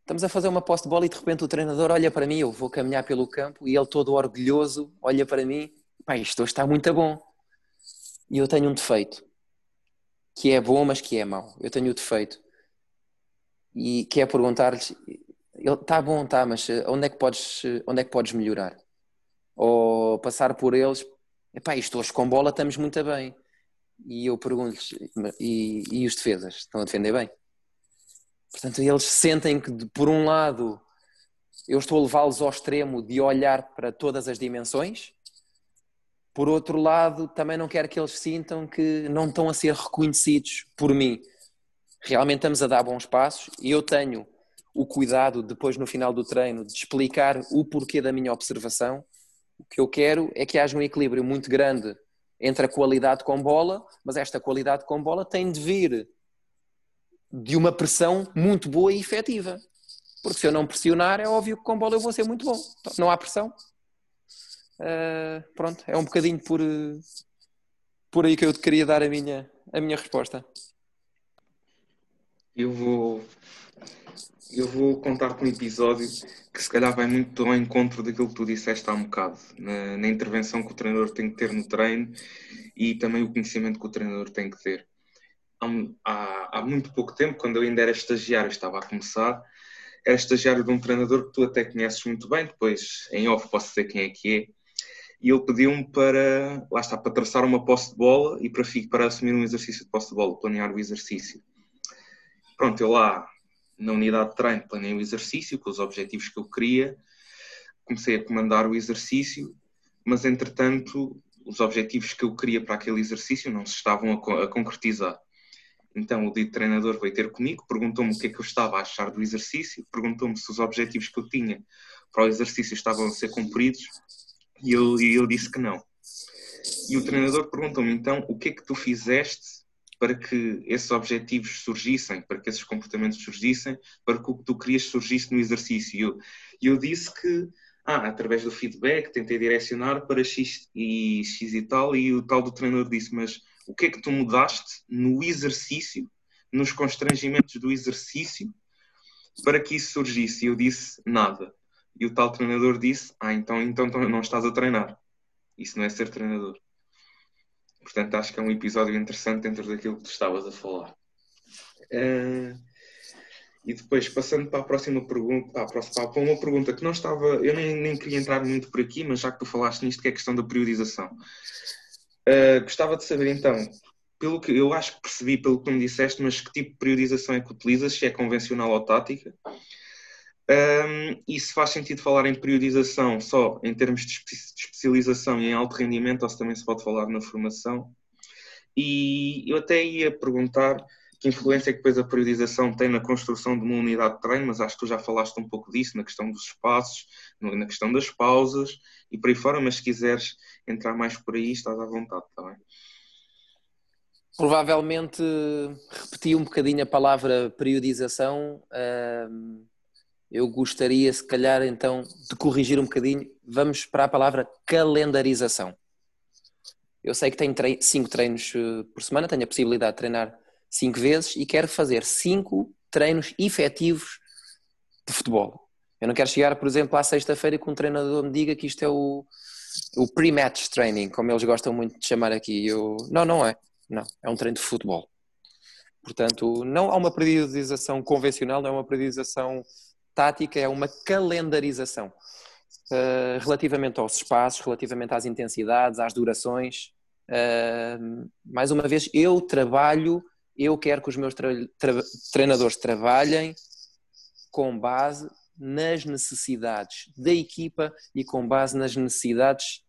C: Estamos a fazer uma posse de bola e de repente o treinador olha para mim, eu vou caminhar pelo campo e ele todo orgulhoso olha para mim, pá, isto hoje está muito bom. E eu tenho um defeito, que é bom, mas que é mau. Eu tenho o defeito. E que é perguntar-lhes, está bom, está, mas eh, onde é, que podes, eh, onde é que podes melhorar? Ou passar por eles, epá, isto hoje com bola estamos muito bem. E eu pergunto-lhes, e, e os defesas, estão a defender bem? Portanto, eles sentem que, por um lado, eu estou a levá-los ao extremo de olhar para todas as dimensões, por outro lado, também não quero que eles sintam que não estão a ser reconhecidos por mim. Realmente estamos a dar bons passos e eu tenho o cuidado, depois no final do treino, de explicar o porquê da minha observação. O que eu quero é que haja um equilíbrio muito grande entre a qualidade com bola, mas esta qualidade com bola tem de vir de uma pressão muito boa e efetiva. Porque se eu não pressionar, é óbvio que com bola eu vou ser muito bom. Não há pressão. Uh, pronto, é um bocadinho por, por aí que eu te queria dar a minha, a minha resposta.
B: Eu vou, eu vou contar-te um episódio que se calhar vai muito ao encontro daquilo que tu disseste há um bocado, na, na intervenção que o treinador tem que ter no treino e também o conhecimento que o treinador tem que ter há, há, muito pouco tempo, quando eu ainda era estagiário, estava a começar, era estagiário de um treinador que tu até conheces muito bem, depois em off posso dizer quem é que é, e ele pediu-me para, lá está, para traçar uma posse de bola e para, para assumir um exercício de posse de bola, planear o exercício. Pronto, eu lá na unidade de treino planeei o exercício com os objetivos que eu queria, comecei a comandar o exercício, mas entretanto os objetivos que eu queria para aquele exercício não se estavam a, a concretizar. Então o dito treinador veio ter comigo, perguntou-me o que é que eu estava a achar do exercício, perguntou-me se os objetivos que eu tinha para o exercício estavam a ser cumpridos e eu, e eu disse que não. E o treinador perguntou-me então o que é que tu fizeste para que esses objetivos surgissem, para que esses comportamentos surgissem, para que o que tu querias surgisse no exercício. E eu, eu disse que, ah, através do feedback, tentei direcionar para X e X e tal, e o tal do treinador disse, mas o que é que tu mudaste no exercício, nos constrangimentos do exercício, para que isso surgisse? E eu disse nada. E o tal treinador disse: Ah, então, então, então não estás a treinar. Isso não é ser treinador. Portanto, acho que é um episódio interessante dentro daquilo que tu estavas a falar. Uh, e depois, passando para a próxima pergunta, para, a próxima, para uma pergunta que não estava, eu nem, nem queria entrar muito por aqui, mas já que tu falaste nisto, que é a questão da periodização. Uh, gostava de saber então, pelo que eu acho que percebi pelo que tu me disseste, mas que tipo de periodização é que utilizas, se é convencional ou tática? Um, e se faz sentido falar em periodização só em termos de especialização e em alto rendimento, ou se também se pode falar na formação? E eu até ia perguntar que influência é que depois a periodização tem na construção de uma unidade de treino, mas acho que tu já falaste um pouco disso, na questão dos espaços, na questão das pausas e por aí fora, mas se quiseres entrar mais por aí, estás à vontade, está bem?
C: Provavelmente repeti um bocadinho a palavra periodização. Eu gostaria, se calhar, então, de corrigir um bocadinho. Vamos para a palavra calendarização. Eu sei que tenho cinco treinos eh, por semana, tenho a possibilidade de treinar cinco vezes e quero fazer cinco treinos efetivos de futebol. Eu não quero chegar, por exemplo, à sexta-feira que um treinador me diga que isto é o, o pre-match training, como eles gostam muito de chamar aqui. Eu, não, não é. Não, é um treino de futebol. Portanto, não há uma periodização convencional, não é uma periodização tática, é uma calendarização. Uh, relativamente aos espaços, relativamente às intensidades, às durações. Uh, mais uma vez, eu trabalho eu quero que os meus tra tra treinadores trabalhem com base nas necessidades da equipa e com base nas necessidades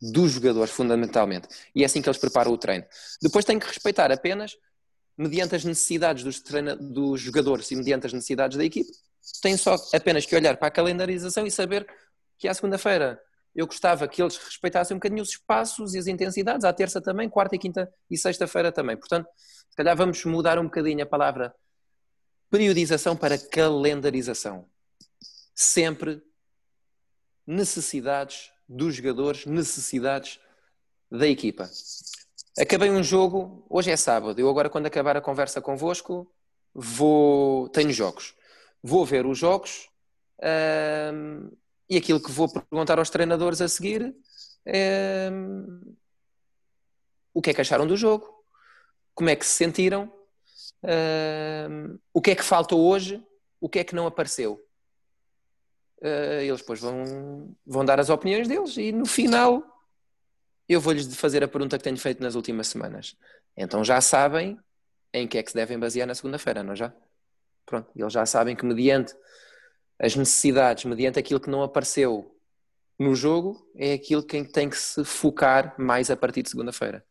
C: dos jogadores, fundamentalmente. E é assim que eles preparam o treino. Depois tem que respeitar apenas, mediante as necessidades dos, dos jogadores e mediante as necessidades da equipa, tem só apenas que olhar para a calendarização e saber que à segunda-feira eu gostava que eles respeitassem um bocadinho os espaços e as intensidades, à terça também, quarta e quinta e sexta-feira também. Portanto, se calhar vamos mudar um bocadinho a palavra periodização para calendarização. Sempre necessidades dos jogadores, necessidades da equipa. Acabei um jogo, hoje é sábado, eu agora quando acabar a conversa convosco, vou, tenho jogos. Vou ver os jogos hum, e aquilo que vou perguntar aos treinadores a seguir é hum, o que é que acharam do jogo, como é que se sentiram, hum, o que é que faltou hoje, o que é que não apareceu. Uh, eles depois vão, vão dar as opiniões deles e no final eu vou-lhes fazer a pergunta que tenho feito nas últimas semanas. Então já sabem em que é que se devem basear na segunda-feira, não já? Pronto, eles já sabem que mediante as necessidades, mediante aquilo que não apareceu no jogo, é aquilo que tem que se focar mais a partir de segunda-feira.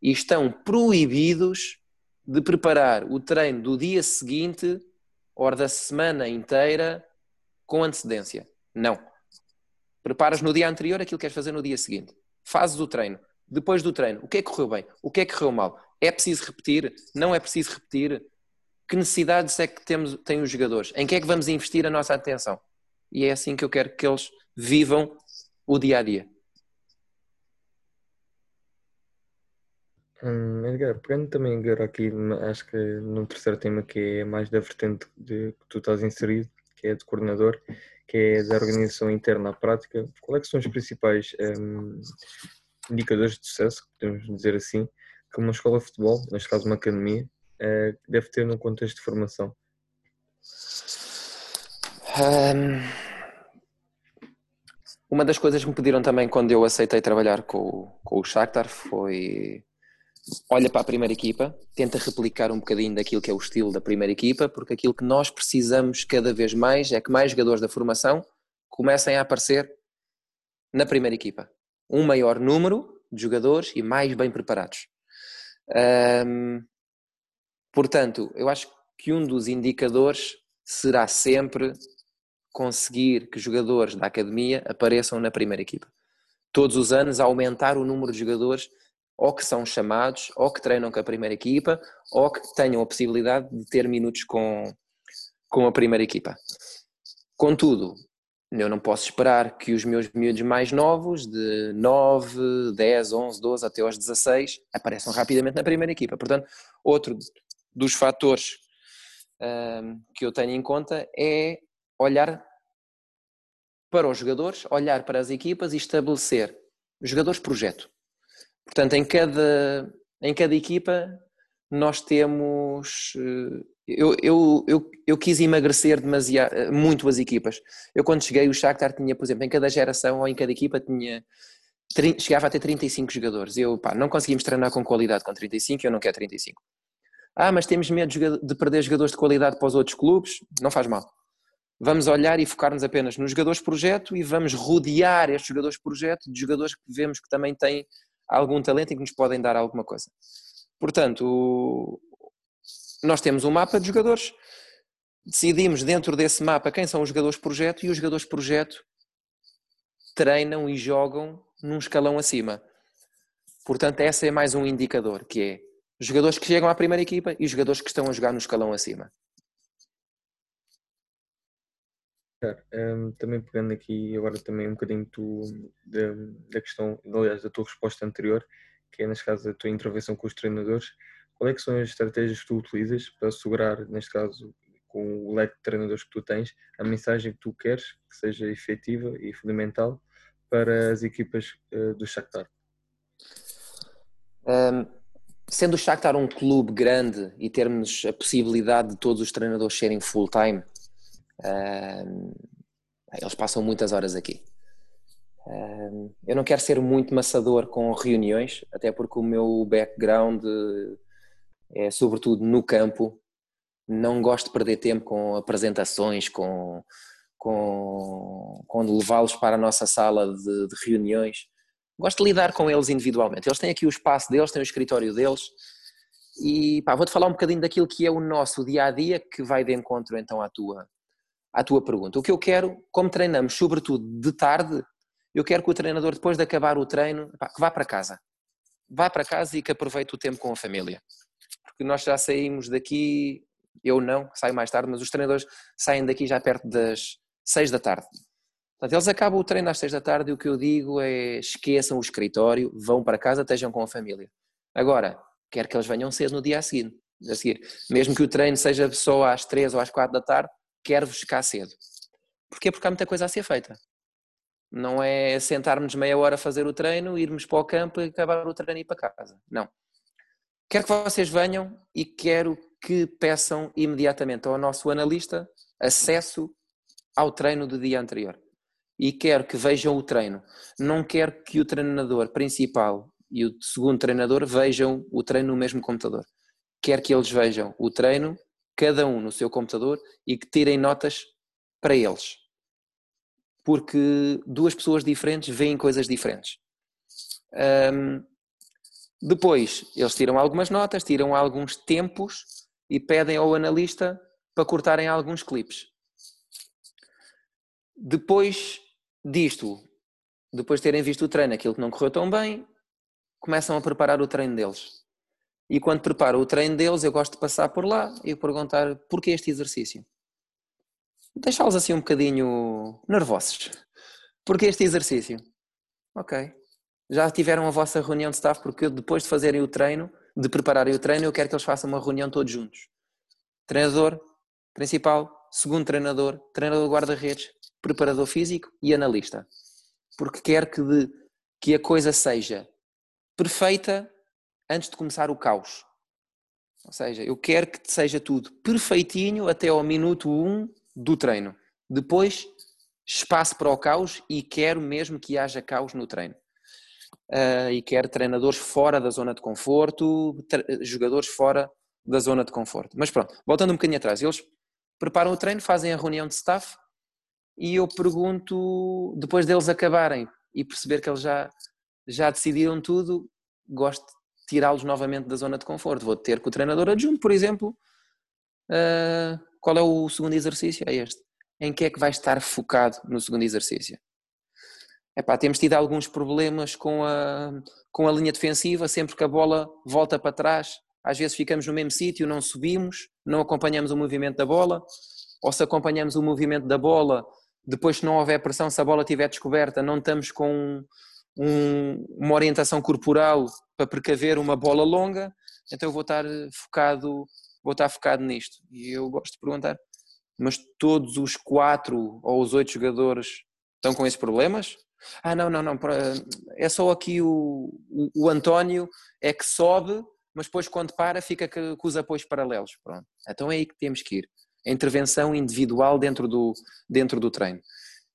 C: E estão proibidos de preparar o treino do dia seguinte ou da semana inteira com antecedência. Não. Preparas no dia anterior aquilo que queres fazer no dia seguinte. Fazes o treino. Depois do treino, o que é que correu bem? O que é que correu mal? É preciso repetir? Não é preciso repetir? Que necessidades é que temos, têm os jogadores? Em que é que vamos investir a nossa atenção? E é assim que eu quero que eles vivam o dia a dia.
A: Hum, Edgar, pegando também agora aqui, acho que no terceiro tema que é mais da vertente de que tu estás inserido, que é de coordenador, que é da organização interna à prática, quais é são os principais um, indicadores de sucesso, podemos dizer assim, que uma escola de futebol, neste caso uma academia, uh, deve ter num contexto de formação?
C: Um, uma das coisas que me pediram também quando eu aceitei trabalhar com, com o Shakhtar foi olha para a primeira equipa, tenta replicar um bocadinho daquilo que é o estilo da primeira equipa, porque aquilo que nós precisamos cada vez mais é que mais jogadores da formação comecem a aparecer na primeira equipa. Um maior número de jogadores e mais bem preparados. Portanto, eu acho que um dos indicadores será sempre conseguir que jogadores da academia apareçam na primeira equipa. Todos os anos aumentar o número de jogadores ou que são chamados, ou que treinam com a primeira equipa, ou que tenham a possibilidade de ter minutos com, com a primeira equipa. Contudo, eu não posso esperar que os meus miúdos mais novos, de 9, 10, 11, 12 até aos 16, apareçam rapidamente na primeira equipa. Portanto, outro dos fatores um, que eu tenho em conta é olhar para os jogadores, olhar para as equipas e estabelecer jogadores projeto. Portanto, em cada, em cada equipa nós temos. Eh, eu, eu, eu, eu quis emagrecer demasiado, muito as equipas. Eu, quando cheguei, o Shakhtar tinha, por exemplo, em cada geração ou em cada equipa tinha. Chegava a ter 35 jogadores. Eu, pá, não conseguimos treinar com qualidade com 35, eu não quero 35. Ah, mas temos medo de perder jogadores de qualidade para os outros clubes? Não faz mal. Vamos olhar e focar-nos apenas nos jogadores projeto e vamos rodear estes jogadores projeto de jogadores que vemos que também têm algum talento e que nos podem dar alguma coisa. Portanto, nós temos um mapa de jogadores, decidimos dentro desse mapa quem são os jogadores projeto e os jogadores projeto treinam e jogam num escalão acima. Portanto, esse é mais um indicador, que é jogadores que chegam à primeira equipa e jogadores que estão a jogar no escalão acima.
A: Um, também pegando aqui agora também um bocadinho tu, da, da questão, aliás, da tua resposta anterior, que é neste caso a tua intervenção com os treinadores, qual é que são as estratégias que tu utilizas para assegurar, neste caso, com o leque de treinadores que tu tens, a mensagem que tu queres que seja efetiva e fundamental para as equipas uh, do Shakhtar?
C: Um, sendo o Shakhtar um clube grande e termos a possibilidade de todos os treinadores serem full-time, eles passam muitas horas aqui. eu não quero ser muito maçador com reuniões, até porque o meu background é sobretudo no campo. Não gosto de perder tempo com apresentações, com, com, com levá-los para a nossa sala de, de reuniões. Gosto de lidar com eles individualmente. Eles têm aqui o espaço deles, têm o escritório deles. E vou-te falar um bocadinho daquilo que é o nosso dia a dia, que vai de encontro então à tua, à tua pergunta. O que eu quero, como treinamos sobretudo de tarde, eu quero que o treinador, depois de acabar o treino, pá, que vá para casa. Vá para casa e que aproveite o tempo com a família. Porque nós já saímos daqui, eu não, saio mais tarde, mas os treinadores saem daqui já perto das seis da tarde. Portanto, eles acabam o treino às seis da tarde e o que eu digo é esqueçam o escritório, vão para casa, estejam com a família. Agora, quero que eles venham cedo no dia a seguir. A seguir. Mesmo que o treino seja só às 3 ou às 4 da tarde, quero-vos cá cedo. Porquê? Porque há muita coisa a ser feita. Não é sentarmos meia hora a fazer o treino, irmos para o campo e acabar o treino e ir para casa. Não. Quero que vocês venham e quero que peçam imediatamente ao nosso analista acesso ao treino do dia anterior. E quero que vejam o treino. Não quero que o treinador principal e o segundo treinador vejam o treino no mesmo computador. Quero que eles vejam o treino, cada um no seu computador, e que tirem notas para eles. Porque duas pessoas diferentes veem coisas diferentes. Um, depois, eles tiram algumas notas, tiram alguns tempos e pedem ao analista para cortarem alguns clipes. Depois disto, depois de terem visto o treino, aquilo que não correu tão bem, começam a preparar o treino deles. E quando preparo o treino deles, eu gosto de passar por lá e perguntar porquê este exercício. Deixá-los assim um bocadinho nervosos. Porquê este exercício? Ok. Já tiveram a vossa reunião de staff, porque depois de fazerem o treino, de prepararem o treino, eu quero que eles façam uma reunião todos juntos. Treinador, principal, segundo treinador, treinador guarda-redes, preparador físico e analista. Porque quero que, de, que a coisa seja perfeita antes de começar o caos. Ou seja, eu quero que seja tudo perfeitinho até ao minuto 1 do treino. Depois, espaço para o caos e quero mesmo que haja caos no treino. Uh, e quero treinadores fora da zona de conforto, jogadores fora da zona de conforto. Mas pronto, voltando um bocadinho atrás, eles preparam o treino, fazem a reunião de staff e eu pergunto, depois deles acabarem e perceber que eles já, já decidiram tudo, gosto de tirá-los novamente da zona de conforto. Vou ter com o treinador adjunto, por exemplo, uh, qual é o segundo exercício? É este. Em que é que vai estar focado no segundo exercício? Epá, temos tido alguns problemas com a, com a linha defensiva, sempre que a bola volta para trás, às vezes ficamos no mesmo sítio, não subimos, não acompanhamos o movimento da bola, ou se acompanhamos o movimento da bola, depois se não houver pressão, se a bola estiver descoberta, não estamos com um, uma orientação corporal para precaver uma bola longa, então eu vou estar focado, vou estar focado nisto. E eu gosto de perguntar, mas todos os quatro ou os oito jogadores estão com esses problemas? Ah, não, não, não, é só aqui o, o, o António é que sobe, mas depois quando para fica com os apoios paralelos. Pronto. Então é aí que temos que ir. A intervenção individual dentro do, dentro do treino.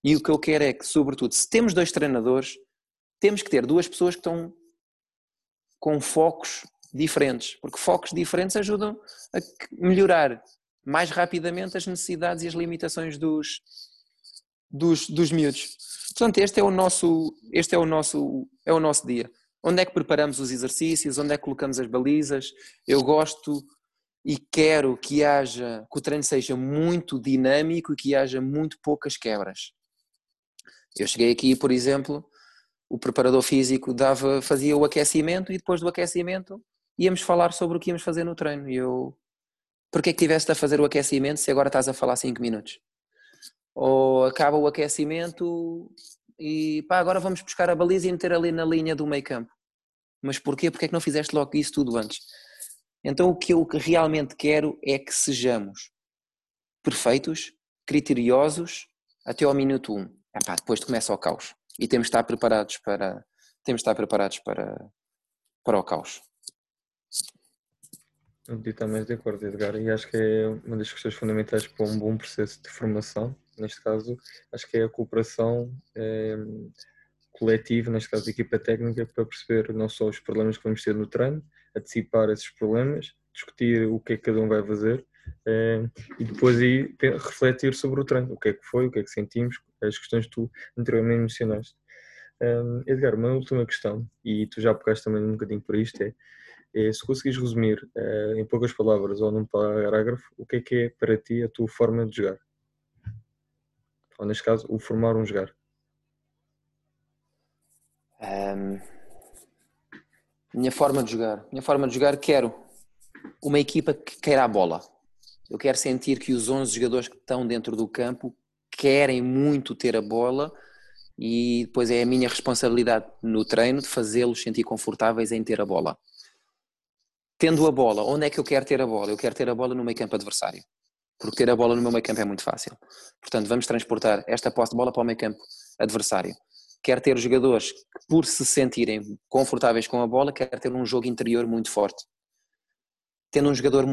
C: E o que eu quero é que, sobretudo, se temos dois treinadores, temos que ter duas pessoas que estão com focos diferentes, porque focos diferentes ajudam a melhorar mais rapidamente as necessidades e as limitações dos, dos, dos miúdos. Portanto, este é o nosso, este é o nosso, é o nosso dia. Onde é que preparamos os exercícios? Onde é que colocamos as balizas? Eu gosto e quero que haja, que o treino seja muito dinâmico e que haja muito poucas quebras. Eu cheguei aqui, por exemplo, o preparador físico dava, fazia o aquecimento e depois do aquecimento íamos falar sobre o que íamos fazer no treino. E eu, porquê que tiveste a fazer o aquecimento se agora estás a falar 5 minutos? ou acaba o aquecimento e pá, agora vamos buscar a baliza e meter ali na linha do meio campo. Mas porquê? Porque é que não fizeste logo isso tudo antes? Então o que eu realmente quero é que sejamos perfeitos, criteriosos até ao minuto 1. Um. Epá, depois começa o caos. E temos de estar preparados para temos de estar preparados para, para o caos.
A: Mais de acordo, Edgar, e acho que é uma das questões fundamentais para um bom processo de formação neste caso, acho que é a cooperação é, coletiva, neste caso equipa técnica, para perceber não só os problemas que vamos ter no treino, antecipar esses problemas, discutir o que é que cada um vai fazer é, e depois aí refletir sobre o treino, o que é que foi, o que é que sentimos, as questões que tu anteriormente mencionaste. Um, Edgar, uma última questão, e tu já pegaste também um bocadinho por isto, é, é se conseguires resumir uh, em poucas palavras ou num parágrafo, o que é que é para ti a tua forma de jogar? ou neste caso, o formar um jogar?
C: Um, minha forma de jogar. Minha forma de jogar, quero uma equipa que queira a bola. Eu quero sentir que os 11 jogadores que estão dentro do campo querem muito ter a bola e depois é a minha responsabilidade no treino de fazê-los sentir confortáveis em ter a bola. tendo a bola, onde é que eu quero ter a bola? Eu quero ter a bola no meio campo adversário. Porque ter a bola no meu meio campo é muito fácil. Portanto, vamos transportar esta posse de bola para o meio campo adversário. Quer ter jogadores que, por se sentirem confortáveis com a bola, quer ter um jogo interior muito forte. Tendo um jogador,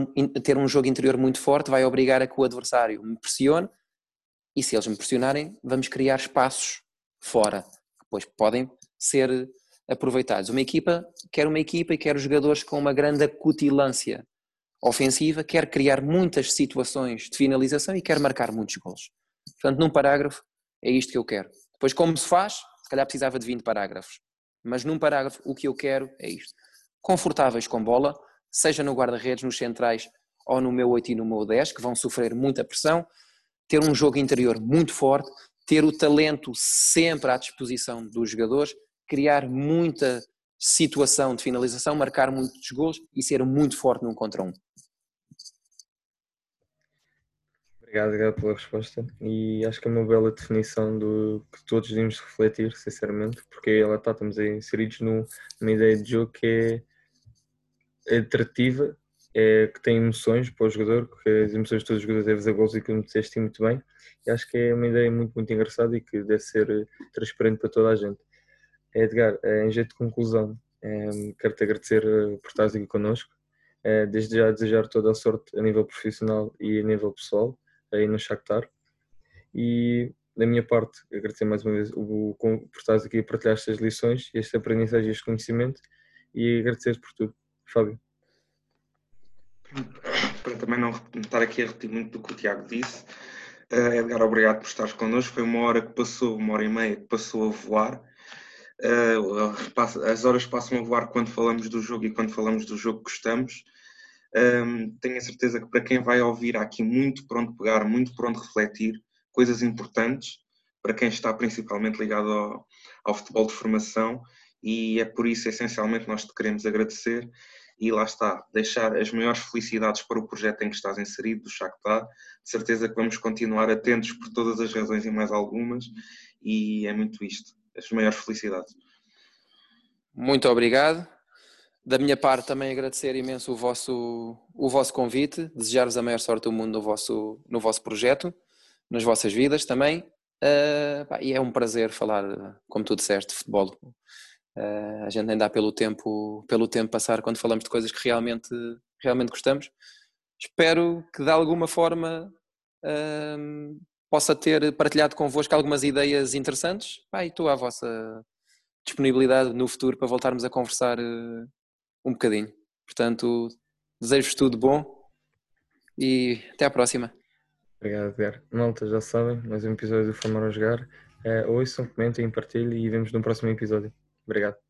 C: ter um jogo interior muito forte vai obrigar a que o adversário me pressione e se eles me pressionarem, vamos criar espaços fora, que depois podem ser aproveitados. Uma equipa quer uma equipa e quer jogadores com uma grande acutilância ofensiva, quer criar muitas situações de finalização e quer marcar muitos gols. Portanto, num parágrafo, é isto que eu quero. Depois, como se faz, se calhar precisava de 20 parágrafos. Mas num parágrafo, o que eu quero é isto. Confortáveis com bola, seja no guarda-redes, nos centrais ou no meu 8 e no meu 10, que vão sofrer muita pressão, ter um jogo interior muito forte, ter o talento sempre à disposição dos jogadores, criar muita situação de finalização, marcar muitos gols e ser muito forte num contra um.
A: Obrigado, obrigado pela resposta e acho que é uma bela definição do que todos devemos refletir, sinceramente, porque ela está, estamos inseridos numa ideia de jogo que é atrativa, é, que tem emoções para o jogador, porque as emoções de todos os jogadores devem fazer gols e que me disseste muito bem, e acho que é uma ideia muito, muito engraçada e que deve ser transparente para toda a gente. Edgar, em jeito de conclusão, quero-te agradecer eh, por estares aqui connosco. Eh, desde já desejar toda a sorte a nível profissional e a nível pessoal aí no Shakhtar. E da minha parte, agradecer mais uma vez o, por estares aqui a partilhar estas lições, este aprendizagem e este conhecimento e agradecer por tudo. Fábio.
B: Para também não estar aqui a repetir muito do que o Tiago disse, uh, Edgar, obrigado por estares connosco. Foi uma hora que passou, uma hora e meia que passou a voar Uh, as horas passam a voar quando falamos do jogo e quando falamos do jogo que gostamos. Um, tenho a certeza que para quem vai ouvir há aqui muito pronto pegar, muito pronto refletir, coisas importantes para quem está principalmente ligado ao, ao futebol de formação e é por isso essencialmente nós te queremos agradecer e lá está, deixar as maiores felicidades para o projeto em que estás inserido, do Shakhtar. De certeza que vamos continuar atentos por todas as razões e mais algumas e é muito isto as maiores felicidades.
C: Muito obrigado. Da minha parte, também agradecer imenso o vosso, o vosso convite, desejar-vos a maior sorte do mundo no vosso, no vosso projeto, nas vossas vidas também. Uh, pá, e é um prazer falar, como tu disseste, de futebol. Uh, a gente nem dá pelo tempo, pelo tempo passar quando falamos de coisas que realmente, realmente gostamos. Espero que de alguma forma uh, possa ter partilhado convosco algumas ideias interessantes pá, e estou à vossa disponibilidade no futuro para voltarmos a conversar um bocadinho. Portanto, desejo-vos tudo bom e até à próxima.
A: Obrigado, Edgar. Malta, já sabem, mais um episódio do Formar a Jogar. Uh, ouçam, comentem, partilhem e vemos no próximo episódio. Obrigado.